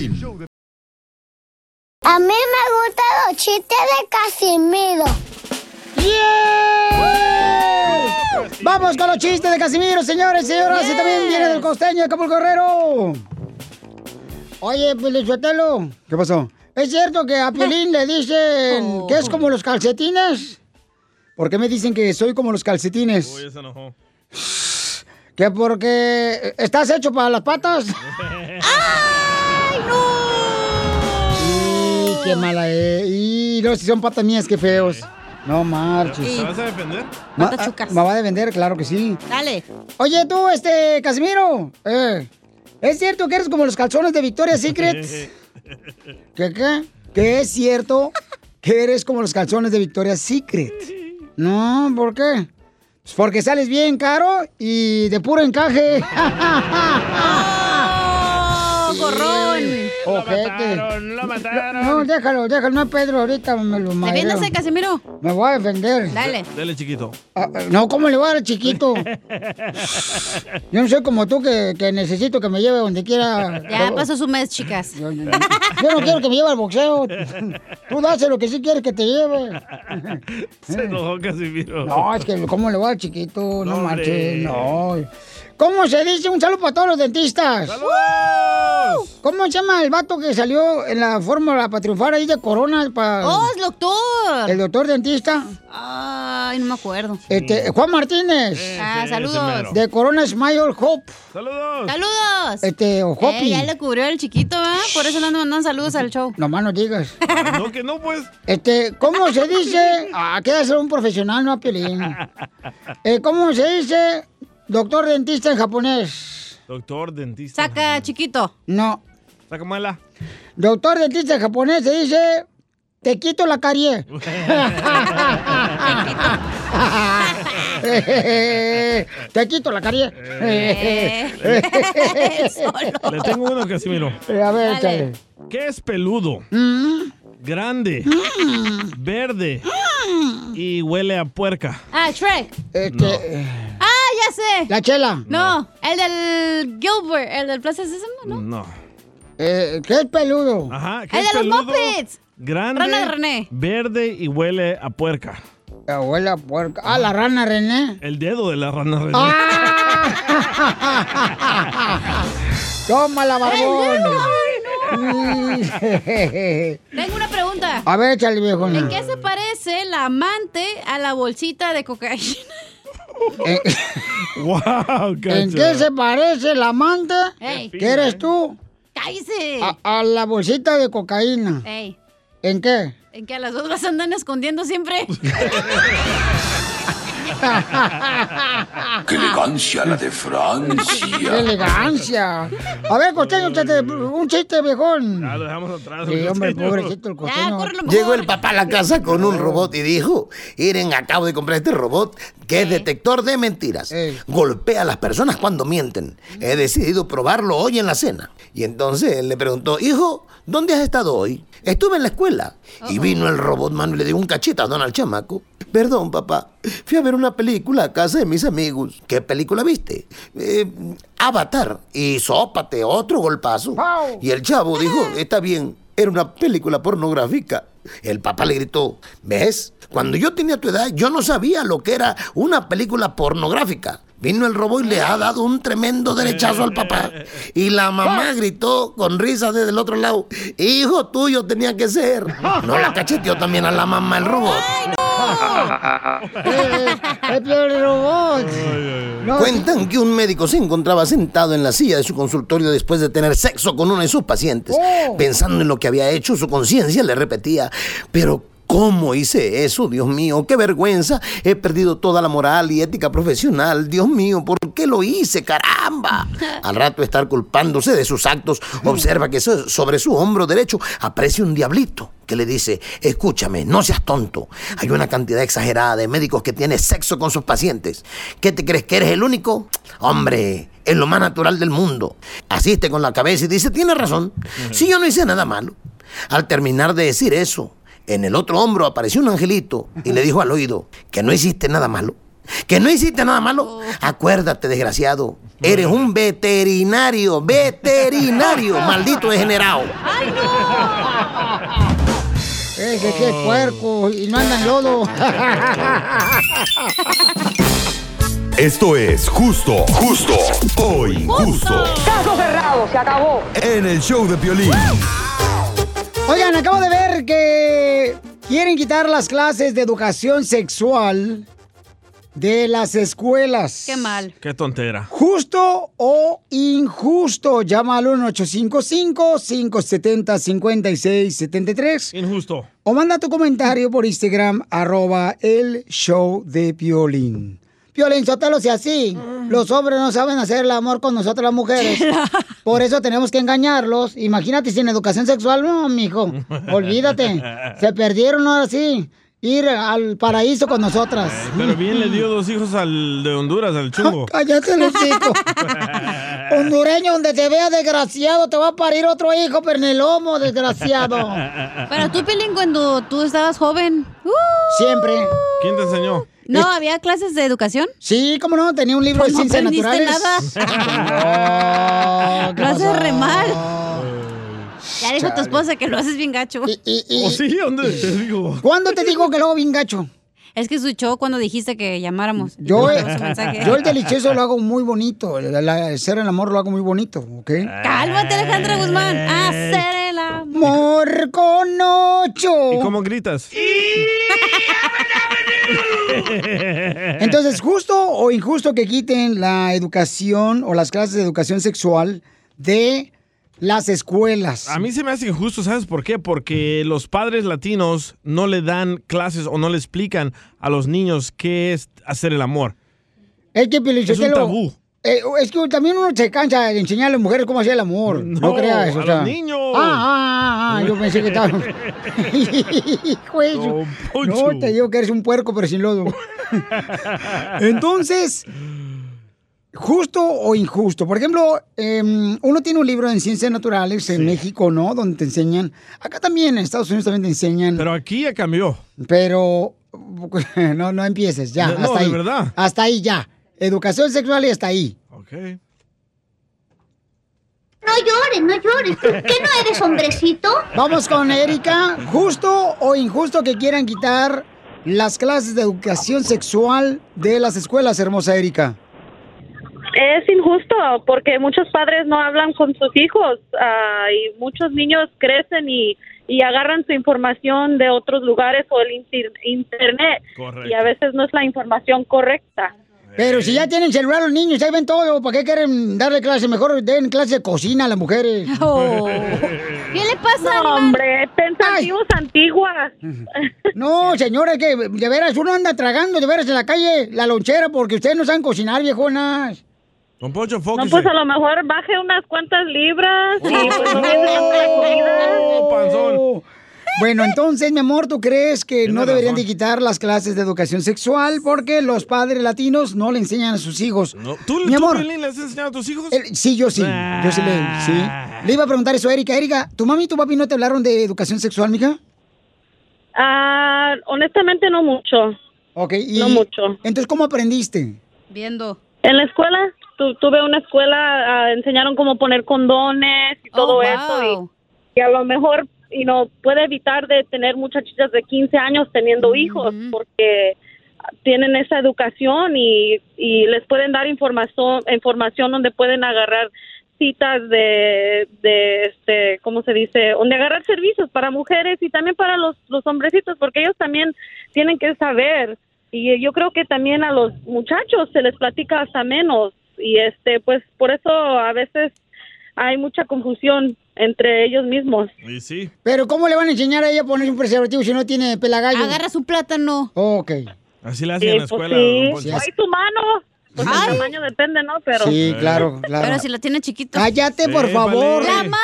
Speaker 9: A mí me gustan los chistes de Casimiro.
Speaker 2: Vamos con los chistes de Casimiro, señores y señoras. Y también viene del costeño de Acapulco Guerrero. Oye, Pelizuetelo. ¿Qué pasó? ¿Es cierto que a Piolín le dicen que es como los calcetines? ¿Por qué me dicen que soy como los calcetines?
Speaker 3: Uy, se enojó.
Speaker 2: ¿Que porque estás hecho para las patas?
Speaker 4: ¡Ay,
Speaker 2: qué mala es. Y no, si son patas mías, qué feos. No marches.
Speaker 3: ¿Te vas a defender?
Speaker 2: Ma- ah, ¿Me va a defender? Claro que sí.
Speaker 4: Dale.
Speaker 2: Oye, tú, este, Casimiro. eh, ¿Es cierto que eres como los calzones de Victoria's Secret? ¿Qué, qué? ¿Que es cierto que eres como los calzones de Victoria's Secret? No, ¿por qué? Pues porque sales bien caro y de puro encaje.
Speaker 4: ¡Oh, gorrón!
Speaker 2: Ojete.
Speaker 3: lo mataron.
Speaker 2: No, déjalo, déjalo. No, Pedro, ahorita me lo madreo.
Speaker 4: Defiéndase, Casimiro.
Speaker 2: Me voy a defender.
Speaker 4: Dale.
Speaker 3: Dale, chiquito.
Speaker 2: Ah, ah, no, ¿cómo le voy a dar al chiquito? Yo no soy como tú que, que necesito que me lleve donde quiera.
Speaker 4: Ya pasó su mes, chicas.
Speaker 2: Yo no quiero que me lleve al boxeo. Tú dase lo que sí quieres que te lleve.
Speaker 3: Se enojó Casimiro.
Speaker 2: No, es que ¿cómo le voy al chiquito? No marches, no. ¿Cómo se dice? Un saludo para todos los dentistas. ¿Cómo se llama el vato que salió en la fórmula para triunfar ahí de Corona? pa-
Speaker 4: ¡Oh, es doctor!
Speaker 2: El doctor dentista.
Speaker 4: Ay, no me acuerdo.
Speaker 2: Este, Juan Martínez.
Speaker 4: Ah, saludos.
Speaker 2: De Corona Smile Hope.
Speaker 3: Saludos.
Speaker 4: ¡Saludos!
Speaker 2: Este, o Hopi.
Speaker 4: Eh, ya le cubrió el chiquito, ¿verdad? Por eso le ando mandando saludos al show.
Speaker 2: Nomás no digas.
Speaker 3: No, que no, pues.
Speaker 2: Este, ¿cómo se dice? Ah, queda ser un profesional, no a Piolín. Eh, ¿Cómo se dice doctor dentista en japonés?
Speaker 3: Doctor, dentista.
Speaker 4: Saca, chiquito.
Speaker 2: No.
Speaker 3: Saca muela.
Speaker 2: Doctor dentista en japonés se dice, te quito la carie. te quito la carie.
Speaker 3: Le tengo uno, Casimiro.
Speaker 2: A ver, échale.
Speaker 3: ¿Qué es peludo?
Speaker 2: Mm.
Speaker 3: Grande. Verde. Y huele a puerca.
Speaker 4: Ah, Shrek.
Speaker 2: Este,
Speaker 4: Ah,
Speaker 2: La chela.
Speaker 4: No, el del Gilbert, el del Plaza Sésamo, ¿no?
Speaker 3: No.
Speaker 2: Eh, ¿Qué es peludo?
Speaker 3: Ajá. ¿qué
Speaker 4: El
Speaker 3: es
Speaker 4: de los? Muppets.
Speaker 3: Grande.
Speaker 4: Rana de René.
Speaker 3: Verde y huele a puerca.
Speaker 2: La huele a puerca. Ah, la rana René.
Speaker 3: El dedo de la rana René.
Speaker 2: Ah. Tómala, barbón.
Speaker 4: Tengo una pregunta.
Speaker 2: A ver, échale, viejo.
Speaker 4: ¿En qué se parece la amante a la bolsita de cocaína?
Speaker 3: wow,
Speaker 2: ¿En qué se parece la amante?
Speaker 4: Ey.
Speaker 2: ¿Qué eres tú?
Speaker 4: ¡Cállese!
Speaker 2: A, a la bolsita de cocaína.
Speaker 4: Ey,
Speaker 2: ¿En qué?
Speaker 4: en que a las dos las andan escondiendo siempre.
Speaker 26: ¡Qué elegancia la de Francia!
Speaker 2: ¡Qué elegancia! A ver, costeño, un chiste, viejón.
Speaker 3: Ya lo dejamos atrás.
Speaker 2: Sí, hombre,
Speaker 3: costeño.
Speaker 2: pobrecito el costeño.
Speaker 27: Llegó el papá a la casa con un robot y dijo, Iren, acabo de comprar este robot que es detector de mentiras. Golpea a las personas cuando mienten. He decidido probarlo hoy en la cena. Y entonces él le preguntó, hijo, ¿dónde has estado hoy? Estuve en la escuela. Y vino el robot, mano, y le dio un cachetadón al chamaco. Perdón, papá. Fui a ver una película a casa de mis amigos. ¿Qué película viste? Eh, Avatar. Y sópate, otro golpazo. Y el chavo dijo, está bien, era una película pornográfica. El papá le gritó, ¿ves? Cuando yo tenía tu edad, yo no sabía lo que era una película pornográfica. Vino el robot y le ha dado un tremendo derechazo al papá. Y la mamá gritó con risa desde el otro lado, hijo tuyo tenía que ser. No la cacheteó también a la mamá el robot.
Speaker 2: ¡Es peor el robot! No,
Speaker 27: Cuentan que un médico se encontraba sentado en la silla de su consultorio después de tener sexo con uno de sus pacientes.
Speaker 2: Oh.
Speaker 27: Pensando en lo que había hecho, su conciencia le repetía, pero ¿cómo hice eso? Dios mío, qué vergüenza. He perdido toda la moral y ética profesional. Dios mío, ¿por qué lo hice? Caramba. Al rato estar culpándose de sus actos, observa que so- sobre su hombro derecho aparece un diablito que le dice, escúchame, no seas tonto. Hay una cantidad exagerada de médicos que tienen sexo con sus pacientes. ¿Qué te crees que eres el único? Hombre, es lo más natural del mundo. Asiste con la cabeza y dice, tiene razón. Si yo no hice nada malo. Al terminar de decir eso, en el otro hombro apareció un angelito y le dijo al oído, que no hiciste nada malo. Que no hiciste nada malo. Acuérdate, desgraciado. Eres un veterinario, veterinario, maldito degenerado.
Speaker 2: Ese que es puerco y no anda en lodo.
Speaker 7: Esto es justo, justo o injusto.
Speaker 2: Caso cerrado, se acabó.
Speaker 7: En el show de Piolín.
Speaker 2: Oigan, acabo de ver que quieren quitar las clases de educación sexual de las escuelas.
Speaker 4: Qué mal.
Speaker 3: Qué tontera.
Speaker 2: ¿Justo o injusto? Llama al 1-855-570-5673.
Speaker 3: Injusto.
Speaker 2: O manda tu comentario por Instagram, arroba el show de Piolín. Piolín, Sotelo, si así, los hombres no saben hacer el amor con nosotros las mujeres. Por eso tenemos que engañarlos. Imagínate sin educación sexual, no, mijo. Olvídate. Se perdieron ahora sí. Ir al paraíso con nosotras.
Speaker 3: Pero bien le dio dos hijos al de Honduras, al chungo.
Speaker 2: Cállate los hijos. Hondureño, donde te vea desgraciado, te va a parir otro hijo, pernelomo, desgraciado.
Speaker 4: Pero tú, Pilín, cuando tú estabas joven. ¡uh!
Speaker 2: Siempre.
Speaker 3: ¿Quién te enseñó?
Speaker 4: ¿No había clases de educación?
Speaker 2: Sí, cómo no, tenía un libro de
Speaker 4: No
Speaker 2: ciencias naturales.
Speaker 4: nada.
Speaker 2: ¿qué
Speaker 4: Lo haces re mal. Ya dijo tu esposa que lo haces bien gacho.
Speaker 2: Y-
Speaker 3: ¿O sí? ¿Dónde te digo?
Speaker 2: ¿Cuándo te digo que lo hago bien gacho?
Speaker 4: Es que su show cuando dijiste que llamáramos.
Speaker 2: Yo,
Speaker 4: mensaje.
Speaker 2: yo el delicioso lo hago muy bonito. El, el hacer el amor lo hago muy bonito, ¿ok?
Speaker 4: Cálmate, Alejandra Guzmán. Hacer el amor.
Speaker 2: Amor con ocho.
Speaker 3: ¿Y cómo gritas?
Speaker 2: Entonces, ¿justo o injusto que quiten la educación o las clases de educación sexual de las escuelas?
Speaker 3: A mí se me hace injusto, ¿sabes por qué? Porque los padres latinos no le dan clases o no le explican a los niños qué es hacer el amor.
Speaker 2: Es que,
Speaker 3: Es un tabú.
Speaker 2: eh, es que también uno se cansa de enseñar a las mujeres cómo hacer el amor. No,
Speaker 3: No,
Speaker 2: creas. o
Speaker 3: a
Speaker 2: sea.
Speaker 3: los niños.
Speaker 2: Ah, ah, ah, yo pensé que estaba.
Speaker 3: Poncho.
Speaker 2: No, te digo que eres un puerco, pero sin lodo. Entonces, ¿justo o injusto? Por ejemplo, em, uno tiene un libro en ciencias naturales en México, ¿no? Donde te enseñan. Acá también, en Estados Unidos también te enseñan.
Speaker 3: Pero aquí ya cambió.
Speaker 2: Pero no, no empieces, ya,
Speaker 3: No,
Speaker 2: hasta
Speaker 3: de
Speaker 2: ahí.
Speaker 3: verdad.
Speaker 2: Hasta ahí ya. Educación sexual y hasta ahí.
Speaker 3: Ok.
Speaker 9: No llores, no llores. ¿Qué no eres hombrecito?
Speaker 2: Vamos con Erika. ¿Justo o injusto que quieran quitar las clases de educación sexual de las escuelas, hermosa Erika?
Speaker 20: Es injusto porque muchos padres no hablan con sus hijos ah, y muchos niños crecen y, y agarran su información de otros lugares o el inter- internet
Speaker 2: Correcto.
Speaker 20: y a veces no es la información correcta.
Speaker 2: Pero si ya tienen celular los niños, ya ven todo, ¿para qué quieren darle clase? Mejor den clase de cocina a las mujeres.
Speaker 20: ¿Qué le pasa? No, hombre, pensativos antiguas.
Speaker 2: No, señora, es que de veras uno anda tragando de veras en la calle la lonchera porque ustedes no saben cocinar, viejonas.
Speaker 3: Don Poncho,
Speaker 20: No, pues a lo mejor baje unas cuantas libras y pues no.
Speaker 2: Oh, Bueno, entonces, mi amor, ¿tú crees que no deberían de quitar las clases de educación sexual porque los padres latinos no le enseñan a sus hijos?
Speaker 3: ¿Tú,
Speaker 2: mi amor,
Speaker 3: le has enseñado a tus hijos?
Speaker 2: el- sí, yo sí, yo sí le, sí. Le iba a preguntar eso a Erika. Erika, ¿tu mami y tu papi no te hablaron de educación sexual, mija?
Speaker 20: Ah, honestamente no mucho.
Speaker 2: Ok, y...
Speaker 20: No mucho.
Speaker 2: Entonces, ¿cómo aprendiste?
Speaker 4: Viendo.
Speaker 20: En la escuela, tu- tuve una escuela, ah, enseñaron cómo poner condones y todo
Speaker 4: Oh,
Speaker 20: eso. y a lo mejor, y no puede evitar de tener muchachitas de 15 años teniendo hijos porque tienen esa educación y, y les pueden dar información, información donde pueden agarrar citas de, de este, ¿cómo se dice? Donde agarrar servicios para mujeres y también para los, los hombrecitos, porque ellos también tienen que saber. Y yo creo que también a los muchachos se les platica hasta menos. Y este, pues por eso a veces hay mucha confusión entre ellos mismos.
Speaker 3: Y sí.
Speaker 2: Pero ¿cómo le van a enseñar a ella a poner un preservativo si no tiene pelagallo?
Speaker 4: Agarras un plátano.
Speaker 2: Ok.
Speaker 3: Así le hacen en la
Speaker 20: pues
Speaker 3: escuela.
Speaker 20: sí.
Speaker 3: don
Speaker 20: tu mano. Pues el tamaño depende, ¿no? Pero
Speaker 2: Sí, claro, claro.
Speaker 4: Pero si la tiene chiquito.
Speaker 2: Cállate, por favor.
Speaker 4: La mano.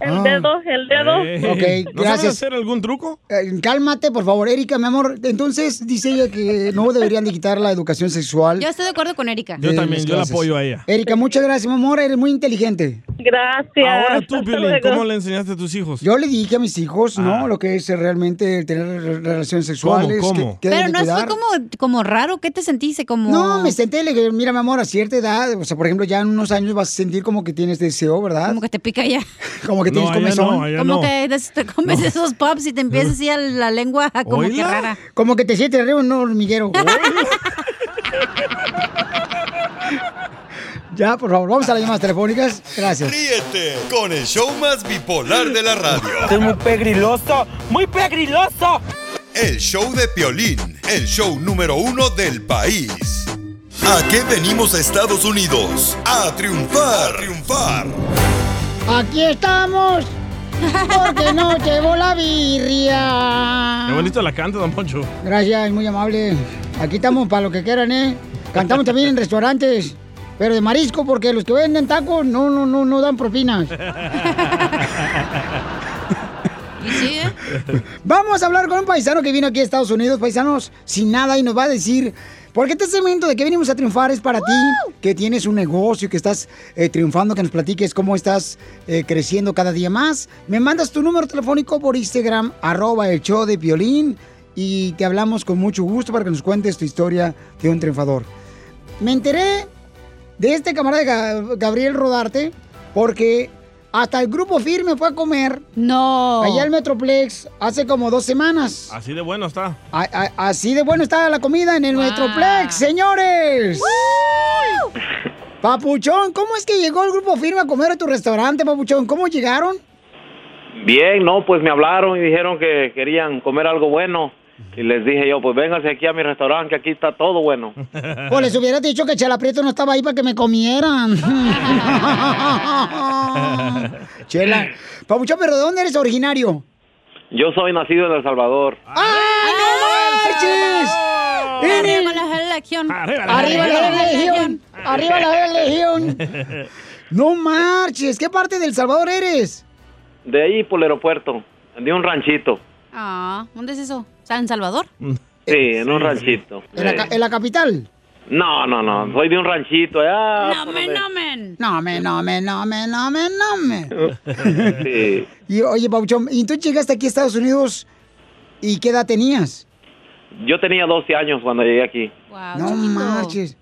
Speaker 20: el
Speaker 2: Ah.
Speaker 20: dedo, el dedo.
Speaker 3: Eh,
Speaker 2: Ok,
Speaker 3: ¿No sabes
Speaker 2: gracias.
Speaker 3: hacer algún truco?
Speaker 2: Eh, cálmate, por favor, Erika, mi amor. Entonces, dice ella que no deberían de quitar la educación sexual.
Speaker 4: Yo estoy de acuerdo con Erika.
Speaker 3: Yo también, yo la apoyo a ella.
Speaker 2: Erika, muchas gracias, mi amor. Eres muy inteligente.
Speaker 20: Gracias.
Speaker 3: Ahora tú, Piolín. ¿cómo le enseñaste a tus hijos?
Speaker 2: Yo le dije a mis hijos,
Speaker 3: Ah.
Speaker 2: ¿no? Lo que es realmente tener re- relaciones sexuales.
Speaker 3: ¿Cómo?
Speaker 2: que-
Speaker 3: ¿Cómo?
Speaker 2: que
Speaker 4: Pero no fue como, como raro. ¿Qué te sentiste? Como...
Speaker 2: No, me senté y le dije, mira, mi amor, a cierta edad, o sea, por ejemplo, ya en unos años vas a sentir como que tienes deseo, ¿verdad?
Speaker 4: Como que te pica ya.
Speaker 2: Como que tienes comezón.
Speaker 3: no, allá
Speaker 4: Como
Speaker 3: no.
Speaker 4: que te comes esos pops y te empieza así a la lengua como que
Speaker 3: Oíla.
Speaker 4: rara.
Speaker 2: Como que te sientes arriba un hormiguero. ya, por favor, vamos a las llamadas telefónicas. Gracias.
Speaker 7: Ríete con el show más bipolar de la radio.
Speaker 5: es muy pegriloso, muy pegriloso.
Speaker 7: El show de Piolín, el show número uno del país. ¿A qué venimos a Estados Unidos? A triunfar, a triunfar.
Speaker 2: Aquí estamos. Porque no llevo la birria.
Speaker 3: Qué bonito la canta, don Poncho.
Speaker 2: Gracias, muy amable. Aquí estamos para lo que quieran, ¿eh? Cantamos también en restaurantes, pero de marisco, porque los que venden tacos no, no, no, no dan propinas.
Speaker 4: Y sí, ¿eh?
Speaker 2: Vamos a hablar con un paisano que vino aquí a Estados Unidos, paisanos, sin nada, y nos va a decir, porque este segmento de que venimos a triunfar es para ti, que tienes un negocio, que estás eh, triunfando, que nos platiques cómo estás eh, creciendo cada día más. Me mandas tu número telefónico por Instagram, arroba el show de violín, y te hablamos con mucho gusto para que nos cuentes tu historia de un triunfador. Me enteré de este camarada Ga- Gabriel Rodarte porque hasta el grupo firme fue a comer.
Speaker 4: No.
Speaker 2: Allá al Metroplex hace como dos semanas.
Speaker 3: Así de bueno está.
Speaker 2: A- a- así de bueno estaba la comida en el Metroplex, señores. Papuchón, ¿cómo es que llegó el grupo firme a comer a tu restaurante, Papuchón? ¿Cómo llegaron?
Speaker 28: Bien, no, pues me hablaron y dijeron que querían comer algo bueno. Y les dije yo, pues vénganse aquí a mi restaurante, que aquí está todo bueno.
Speaker 2: Pues les hubiera dicho que Chela Prieto no estaba ahí para que me comieran. Chela. Papuchón, ¿pero de dónde eres originario?
Speaker 28: Yo soy nacido en El Salvador.
Speaker 2: ¡Ay, no marches!
Speaker 4: Arriba la legión.
Speaker 2: Arriba la legión. Arriba la legión. No marches. ¿Qué parte del Salvador eres?
Speaker 28: De ahí por el aeropuerto, de un ranchito.
Speaker 4: Ah, ¿dónde es eso? ¿San Salvador?
Speaker 28: Sí, en un ranchito.
Speaker 2: ¿En la, ca- en la capital?
Speaker 28: No, no, no, soy de un ranchito allá.
Speaker 4: No,
Speaker 2: me, no, me, no, me, no, me, no, me.
Speaker 28: Sí.
Speaker 2: Y oye, Papuchón, ¿y tú llegaste aquí a Estados Unidos y qué edad tenías?
Speaker 28: Yo tenía 12 años cuando llegué aquí.
Speaker 2: no marches.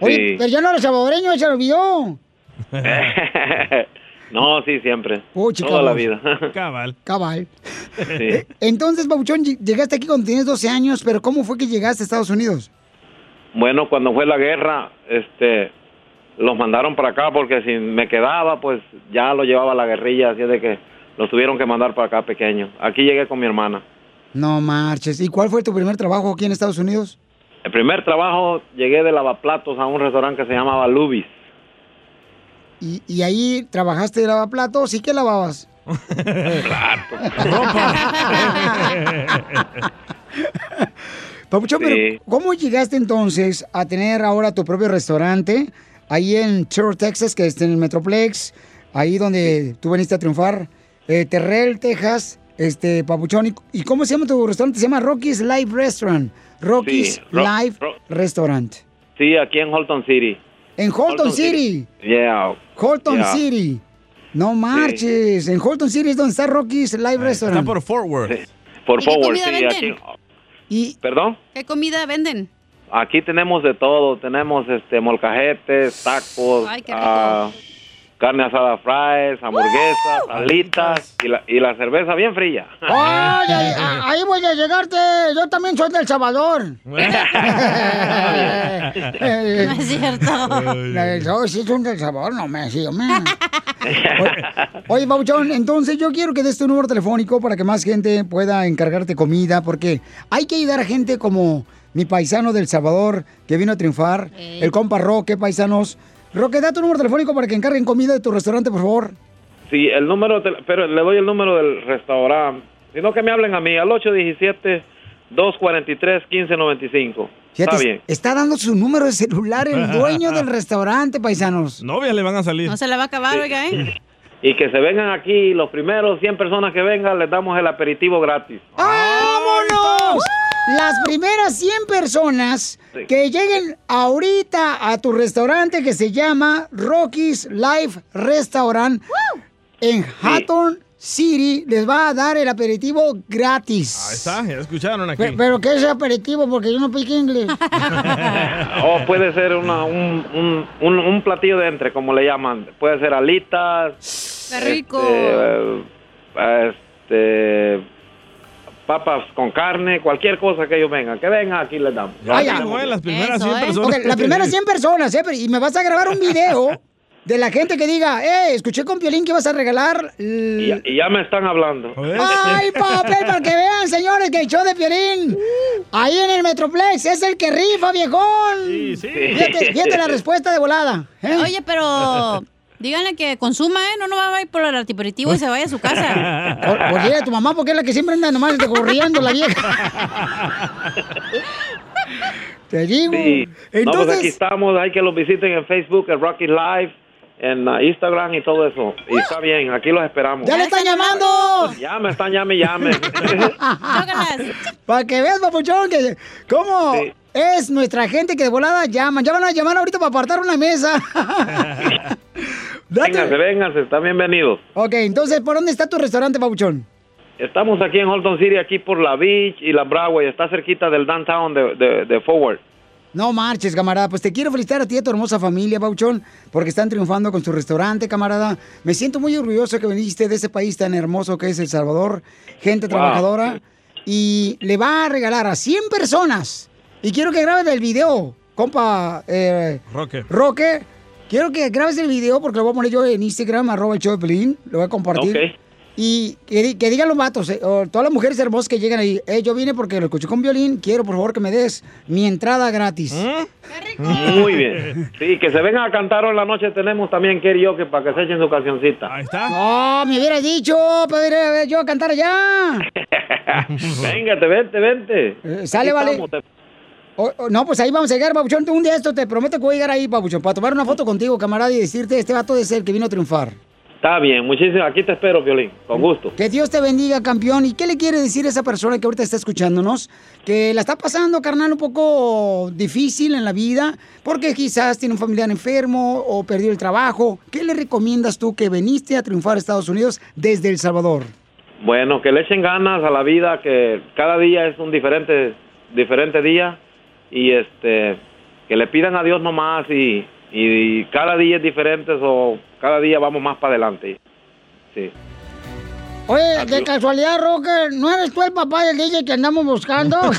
Speaker 2: Oye,
Speaker 28: Sí.
Speaker 2: pero ya no eres salvadoreño, se lo olvidó.
Speaker 28: no, sí, siempre. Toda la vida.
Speaker 3: Cabal.
Speaker 2: Cabal.
Speaker 28: Sí.
Speaker 2: Entonces, Papuchón, ll- llegaste aquí cuando tienes 12 años, pero ¿cómo fue que llegaste a Estados Unidos?
Speaker 28: Bueno, cuando fue la guerra, este, los mandaron para acá porque si me quedaba, pues ya lo llevaba la guerrilla, así de que los tuvieron que mandar para acá pequeño. Aquí llegué con mi hermana.
Speaker 2: No marches. ¿Y cuál fue tu primer trabajo aquí en Estados Unidos?
Speaker 28: El primer trabajo llegué de lavaplatos a un restaurante que se llamaba Lubis.
Speaker 2: Y, y ahí trabajaste de lavaplatos y qué lavabas? Papuchón,
Speaker 28: Sí.
Speaker 2: pero ¿cómo llegaste entonces a tener ahora tu propio restaurante ahí en Terrell, Texas, que es en el Metroplex, ahí donde tú veniste a triunfar, eh, Terrell, Texas, este, Papuchón, ¿y, y cómo se llama tu restaurante? Se llama Rocky's Live Restaurant. Rocky's
Speaker 28: Sí, Ro-
Speaker 2: Live
Speaker 28: Ro-
Speaker 2: Restaurant.
Speaker 28: Sí, aquí en Holton City.
Speaker 2: En Holton, City.
Speaker 28: Yeah.
Speaker 2: Holton
Speaker 28: Yeah.
Speaker 2: City. No marches. En Holton City es donde está Rocky's Live Restaurant.
Speaker 3: Está por Fort Worth.
Speaker 28: Por
Speaker 4: ¿Y qué
Speaker 28: Forward, sí,
Speaker 4: venden?
Speaker 28: aquí.
Speaker 2: Y,
Speaker 28: ¿Perdón?
Speaker 4: ¿Qué comida venden?
Speaker 28: Aquí tenemos de todo, tenemos este molcajetes, tacos,
Speaker 4: Ay, qué rico.
Speaker 28: ah, carne asada fries, hamburguesas, alitas y la, y la cerveza bien fría.
Speaker 2: ¡Ay, ahí voy a llegarte! Yo también soy del Salvador. no
Speaker 4: es cierto.
Speaker 2: Yo sí soy del Salvador, no me hombre. Oye, Bauchón, entonces yo quiero que des tu número telefónico para que más gente pueda encargarte comida, porque hay que ayudar a gente como mi paisano del Salvador que vino a triunfar,
Speaker 28: Ey.
Speaker 2: el compa Roque, paisanos. Roque, da tu número telefónico para que encarguen comida de tu restaurante, por favor.
Speaker 28: Sí, el número, pero le doy el número del restaurante. Sino que me hablen a mí al 817-243-1595.
Speaker 2: Fíjate,
Speaker 28: Está bien.
Speaker 2: está dando su número de celular el dueño del restaurante, paisanos.
Speaker 3: Novias le van a salir.
Speaker 4: No se la va a acabar, oiga, ¿eh?
Speaker 28: Y que se vengan aquí, los primeros 100 personas que vengan, les damos el aperitivo gratis.
Speaker 2: ¡Vámonos! Las primeras 100 personas
Speaker 28: Sí.
Speaker 2: que lleguen ahorita a tu restaurante que se llama Rocky's Life Restaurant en Hatton City les va a dar el aperitivo gratis.
Speaker 3: Ahí está, ya escucharon aquí.
Speaker 2: Pe- Pero, ¿qué es aperitivo? Porque yo no pique inglés.
Speaker 28: o puede ser una, un, un, un, un platillo de entre, como le llaman. Puede ser alitas.
Speaker 4: ¡Qué rico!
Speaker 28: Este, este, papas con carne, cualquier cosa que ellos vengan. Que vengan, aquí les damos.
Speaker 2: Ah, ya.
Speaker 3: las primeras
Speaker 4: Eso,
Speaker 3: 100
Speaker 4: ¿eh?
Speaker 3: personas.
Speaker 2: Ok, las primeras 100 personas, ¿eh? Pero- Y me vas a grabar un video de la gente que diga, eh, escuché con Piolín que vas a regalar... l-
Speaker 28: Y, ya- y ya me están hablando.
Speaker 2: ¡Ay, papel! Para que vean, señores, que el show de Piolín, ahí en el Metroplex, es el que rifa, viejón.
Speaker 3: Sí, sí.
Speaker 2: Fíjate, fíjate la respuesta de volada. ¿eh?
Speaker 4: Oye, pero díganle que consuma, ¿eh? No, no va a ir por el aperitivo y se vaya a su casa.
Speaker 2: Por, por dile a tu mamá, porque es la que siempre anda nomás corriendo la vieja. Te digo.
Speaker 28: Sí. No, pues
Speaker 2: Entonces,
Speaker 28: aquí estamos. Hay que los visiten en Facebook, en Rocky Live, en uh, Instagram y todo eso. Y está bien, aquí los esperamos.
Speaker 2: ¡ya le están llamando!
Speaker 28: Ya me están, llame, llame.
Speaker 2: Para que veas, papuchón, que cómo
Speaker 28: Sí.
Speaker 2: es nuestra gente que de volada llaman. Ya van a llamar ahorita para apartar una mesa.
Speaker 28: Vénganse, vénganse, están bienvenidos.
Speaker 2: Ok, entonces, ¿por dónde está tu restaurante, papuchón?
Speaker 28: Estamos aquí en Holton City, aquí por la Beach y la Broadway. Está cerquita del downtown de, de, de Forward.
Speaker 2: No marches, camarada. Pues te quiero felicitar a ti y a tu hermosa familia, Pauchón, porque están triunfando con su restaurante, camarada. Me siento muy orgulloso que viniste de ese país tan hermoso que es El Salvador. Gente
Speaker 29: Wow.
Speaker 2: trabajadora. Y le va a regalar a 100 personas. Y quiero que grabes el video, compa eh,
Speaker 3: Roque.
Speaker 2: Roque. Quiero que grabes el video porque lo voy a poner yo en Instagram, arroba el show de Pelín. Lo voy a compartir.
Speaker 28: Ok.
Speaker 2: Y que, que digan los vatos, eh, o todas las mujeres hermosas que llegan ahí, eh, yo vine porque lo escuché con violín, quiero por favor que me des mi entrada gratis.
Speaker 28: Muy bien. Sí, que se vengan a cantar hoy en la noche. Tenemos también karaoke para que se echen su cancioncita. Ahí
Speaker 3: está.
Speaker 2: No, me hubieras dicho, para ir a ver yo a cantar allá.
Speaker 28: Véngate, vente, vente.
Speaker 2: Eh, sale,
Speaker 28: Aquí
Speaker 2: vale.
Speaker 28: estamos, te-
Speaker 2: No, pues ahí vamos a llegar, Pabuchón. Un día esto te prometo que voy a llegar ahí, Pabuchón, para tomar una foto contigo, camarada, y decirte, este vato es el que vino a triunfar.
Speaker 28: Está bien, muchísimo. Aquí te espero, Violín. Con gusto.
Speaker 2: Que Dios te bendiga, campeón. ¿Y qué le quiere decir a esa persona que ahorita está escuchándonos? Que la está pasando, carnal, un poco difícil en la vida, porque quizás tiene un familiar enfermo o perdió el trabajo. ¿Qué le recomiendas tú que veniste a triunfar a Estados Unidos desde El Salvador?
Speaker 28: Bueno, que le echen ganas a la vida, que cada día es un diferente, diferente día y este, que le pidan a Dios nomás y, y cada día es diferente o cada día vamos más para adelante. Sí.
Speaker 2: Oye, de casualidad, Rocker, ¿no eres tú el papá del DJ que andamos buscando?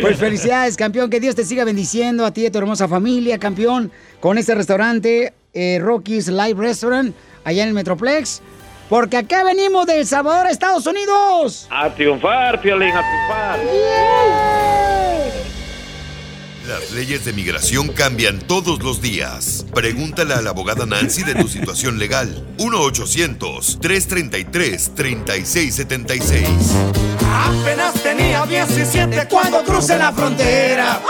Speaker 2: pues felicidades, campeón. Que Dios te siga bendiciendo a ti y a tu hermosa familia, campeón, con este restaurante, eh, Rocky's Live Restaurant, allá en el Metroplex. Porque acá venimos de El Salvador, Estados Unidos.
Speaker 28: A triunfar, Piolín, a triunfar.
Speaker 7: Las leyes de migración cambian todos los días. Pregúntale a la abogada Nancy de tu situación legal. 1-800-333-3676.
Speaker 5: Apenas tenía 17 cuando crucé la frontera.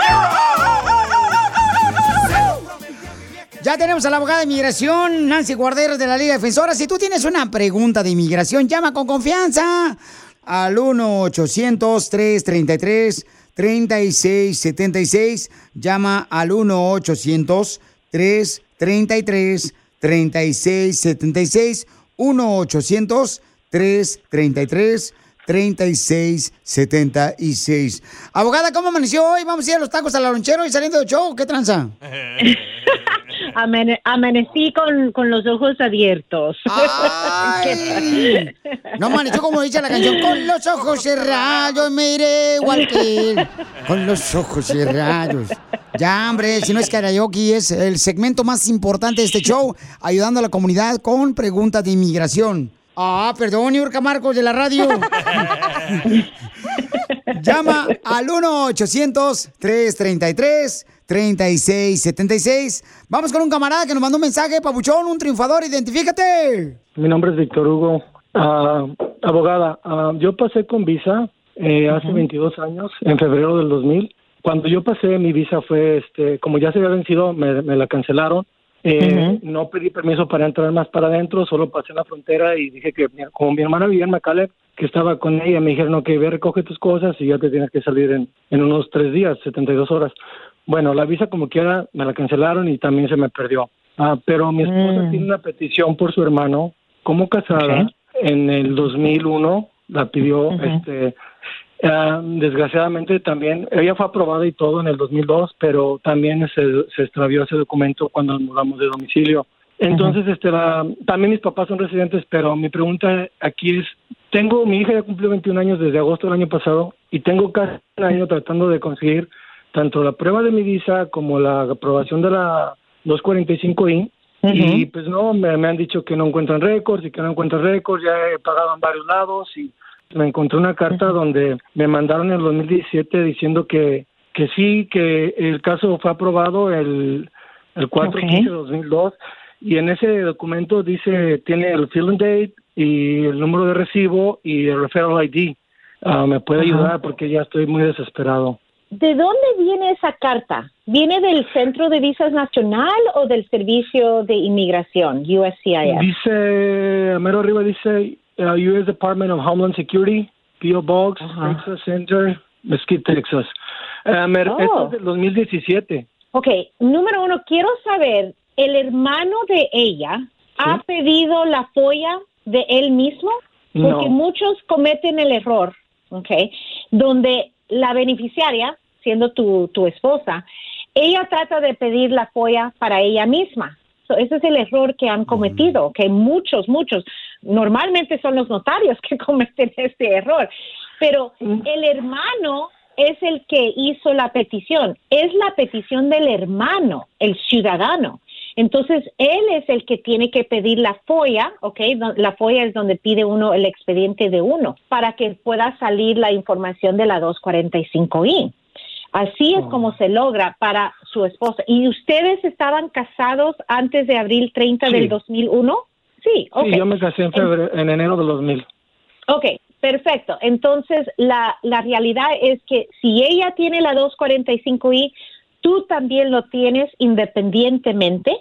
Speaker 2: Ya tenemos a la abogada de inmigración, Nancy Guarderos de la Liga Defensora. Si tú tienes una pregunta de inmigración, llama con confianza al 1-800-333-3676. Llama al 1-800-333-3676. 1-800-333-3676. Abogada, ¿cómo amaneció hoy? Vamos a ir a los tacos al lonchero y saliendo del show. ¿Qué tranza?
Speaker 30: Amane- amanecí con, con los ojos abiertos.
Speaker 2: Ay. No amaneció como dice la canción, con los ojos cerrados me iré igual que él. Con los ojos cerrados. Ya, hombre, si no es karaoke, es el segmento más importante de este show, ayudando a la comunidad con preguntas de inmigración. Ah, perdón, Yurka Marcos de la radio. Llama al 1-800-333-3676. Vamos con un camarada que nos mandó un mensaje, Pabuchón, un triunfador, identifícate.
Speaker 23: Mi nombre es Víctor Hugo. Ah, abogada, ah, yo pasé con visa eh, hace 22 años, en febrero del 2000. Cuando yo pasé, mi visa fue, este, como ya se había vencido, me, me la cancelaron. Eh, No pedí permiso para entrar más para adentro, solo pasé la frontera y dije que, como mi hermana vivía en McAllen, que estaba con ella, me dijeron, ok, ve, recoge tus cosas y ya te tienes que salir en, en unos tres días, 72 horas. Bueno, la visa como quiera me la cancelaron y también se me perdió. Ah, pero mi esposa tiene una petición por su hermano, como casada, en el 2001, la pidió, este, ah, desgraciadamente también, ella fue aprobada y todo en el 2002, pero también se, se extravió ese documento cuando nos mudamos de domicilio. Entonces, este, la- también mis papás son residentes, pero mi pregunta aquí es, tengo, mi hija ya cumplió 21 años desde agosto del año pasado y tengo casi un año tratando de conseguir tanto la prueba de mi visa como la aprobación de la 245I. Y pues no, me, me han dicho que no encuentran récords y que no encuentran récords, ya he pagado en varios lados y me encontré una carta donde me mandaron en el 2017 diciendo que, que sí, que el caso fue aprobado el, el 4 de 2002 y en ese documento dice, tiene el filing date y el número de recibo y el referral ID. Ah, ¿Me puede ayudar? Porque ya estoy muy desesperado.
Speaker 30: ¿De dónde viene esa carta? ¿Viene del Centro de Visas Nacional o del Servicio de Inmigración, USCIS?
Speaker 23: Dice, mero arriba dice uh, U.S. Department of Homeland Security, P.O. Box, Texas Center, Mesquite, Texas. Uh,
Speaker 30: Oh.
Speaker 23: Esto es del 2017.
Speaker 30: Ok, número uno, quiero saber, ¿el hermano de ella ha pedido la folla de él mismo? Porque
Speaker 23: No.
Speaker 30: muchos cometen el error, ok, donde la beneficiaria, siendo tu, tu esposa, ella trata de pedir la FOIA para ella misma. So, ese es el error que han cometido, que muchos, muchos, normalmente son los notarios que cometen este error, pero el hermano es el que hizo la petición, es la petición del hermano, el ciudadano. Entonces, él es el que tiene que pedir la FOIA, ¿ok? La FOIA es donde pide uno el expediente de uno para que pueda salir la información de la 245I. Así es como se logra para su esposa. ¿Y ustedes estaban casados antes de abril 30 del
Speaker 23: Sí.
Speaker 30: 2001? Sí, ok.
Speaker 23: Sí, yo me casé en, febrero, en enero del 2000.
Speaker 30: Ok, perfecto. Entonces, la, la realidad es que si ella tiene la 245I, tú también lo tienes independientemente.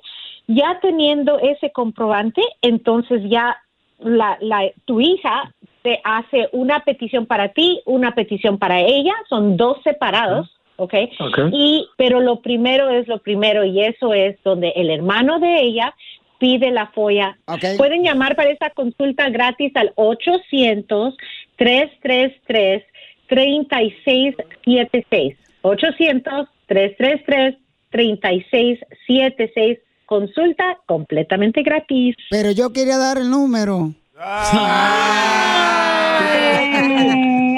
Speaker 30: Ya teniendo ese comprobante, entonces ya la, la, tu hija te hace una petición para ti, una petición para ella, son dos separados. ¿Ok?
Speaker 23: Ok.
Speaker 30: Y, pero lo primero es lo primero y eso es donde el hermano de ella pide la FOIA. Pueden llamar para esta consulta gratis al 800-333-3676. 800-333-3676. Consulta completamente gratis.
Speaker 2: Pero yo quería dar el número.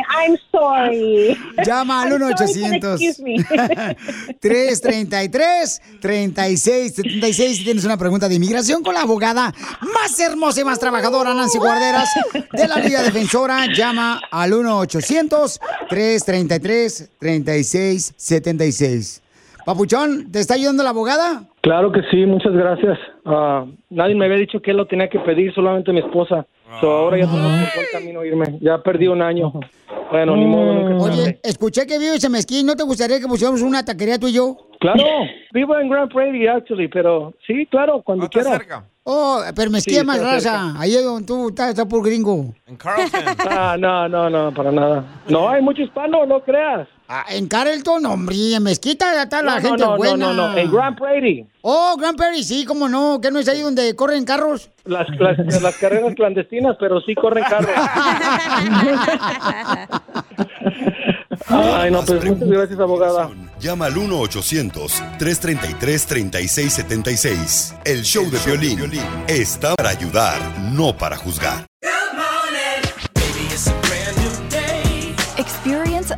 Speaker 30: I'm sorry.
Speaker 2: Llama al
Speaker 30: I'm sorry, but
Speaker 2: 1-800.
Speaker 30: excuse me.
Speaker 2: 333-3676 si tienes una pregunta de inmigración con la abogada más hermosa y más trabajadora, Nancy Guarderas, de la Liga Defensora. Llama al 1-800-333-3676. Papuchón, ¿te está ayudando la abogada?
Speaker 23: Claro que sí, muchas gracias. Ah, nadie me había dicho que él lo tenía que pedir, solamente mi esposa. So, ahora ya tengo por buen camino irme. Ya perdí un año. Bueno, ni modo, nunca tarde.
Speaker 2: Oye, escuché que vives en Mezquín. ¿No te gustaría que pusiéramos una taquería tú y yo?
Speaker 23: Claro, vivo en Grand Prairie, actually, pero sí, claro, cuando quiera.
Speaker 2: Oh, pero Mezquín
Speaker 23: Sí,
Speaker 2: es más raza.
Speaker 23: cerca.
Speaker 2: Ahí es donde tú estás, estás por gringo.
Speaker 23: Ah, no, no, no, para nada. No, hay mucho hispano, no creas.
Speaker 2: Ah, en Carlton, hombre, en Mezquita ya está la
Speaker 23: No, no,
Speaker 2: gente
Speaker 23: no, no,
Speaker 2: buena.
Speaker 23: no, no, en Grand Prairie.
Speaker 2: Oh, Grand Prairie, sí, cómo no. ¿Qué no es ahí donde corren carros?
Speaker 23: Las, las, las carreras clandestinas, pero sí corren carros. Ay, no, pues muchas gracias, abogada.
Speaker 7: Llama al 1-800-333-3676. El show de violín está para ayudar, no para juzgar.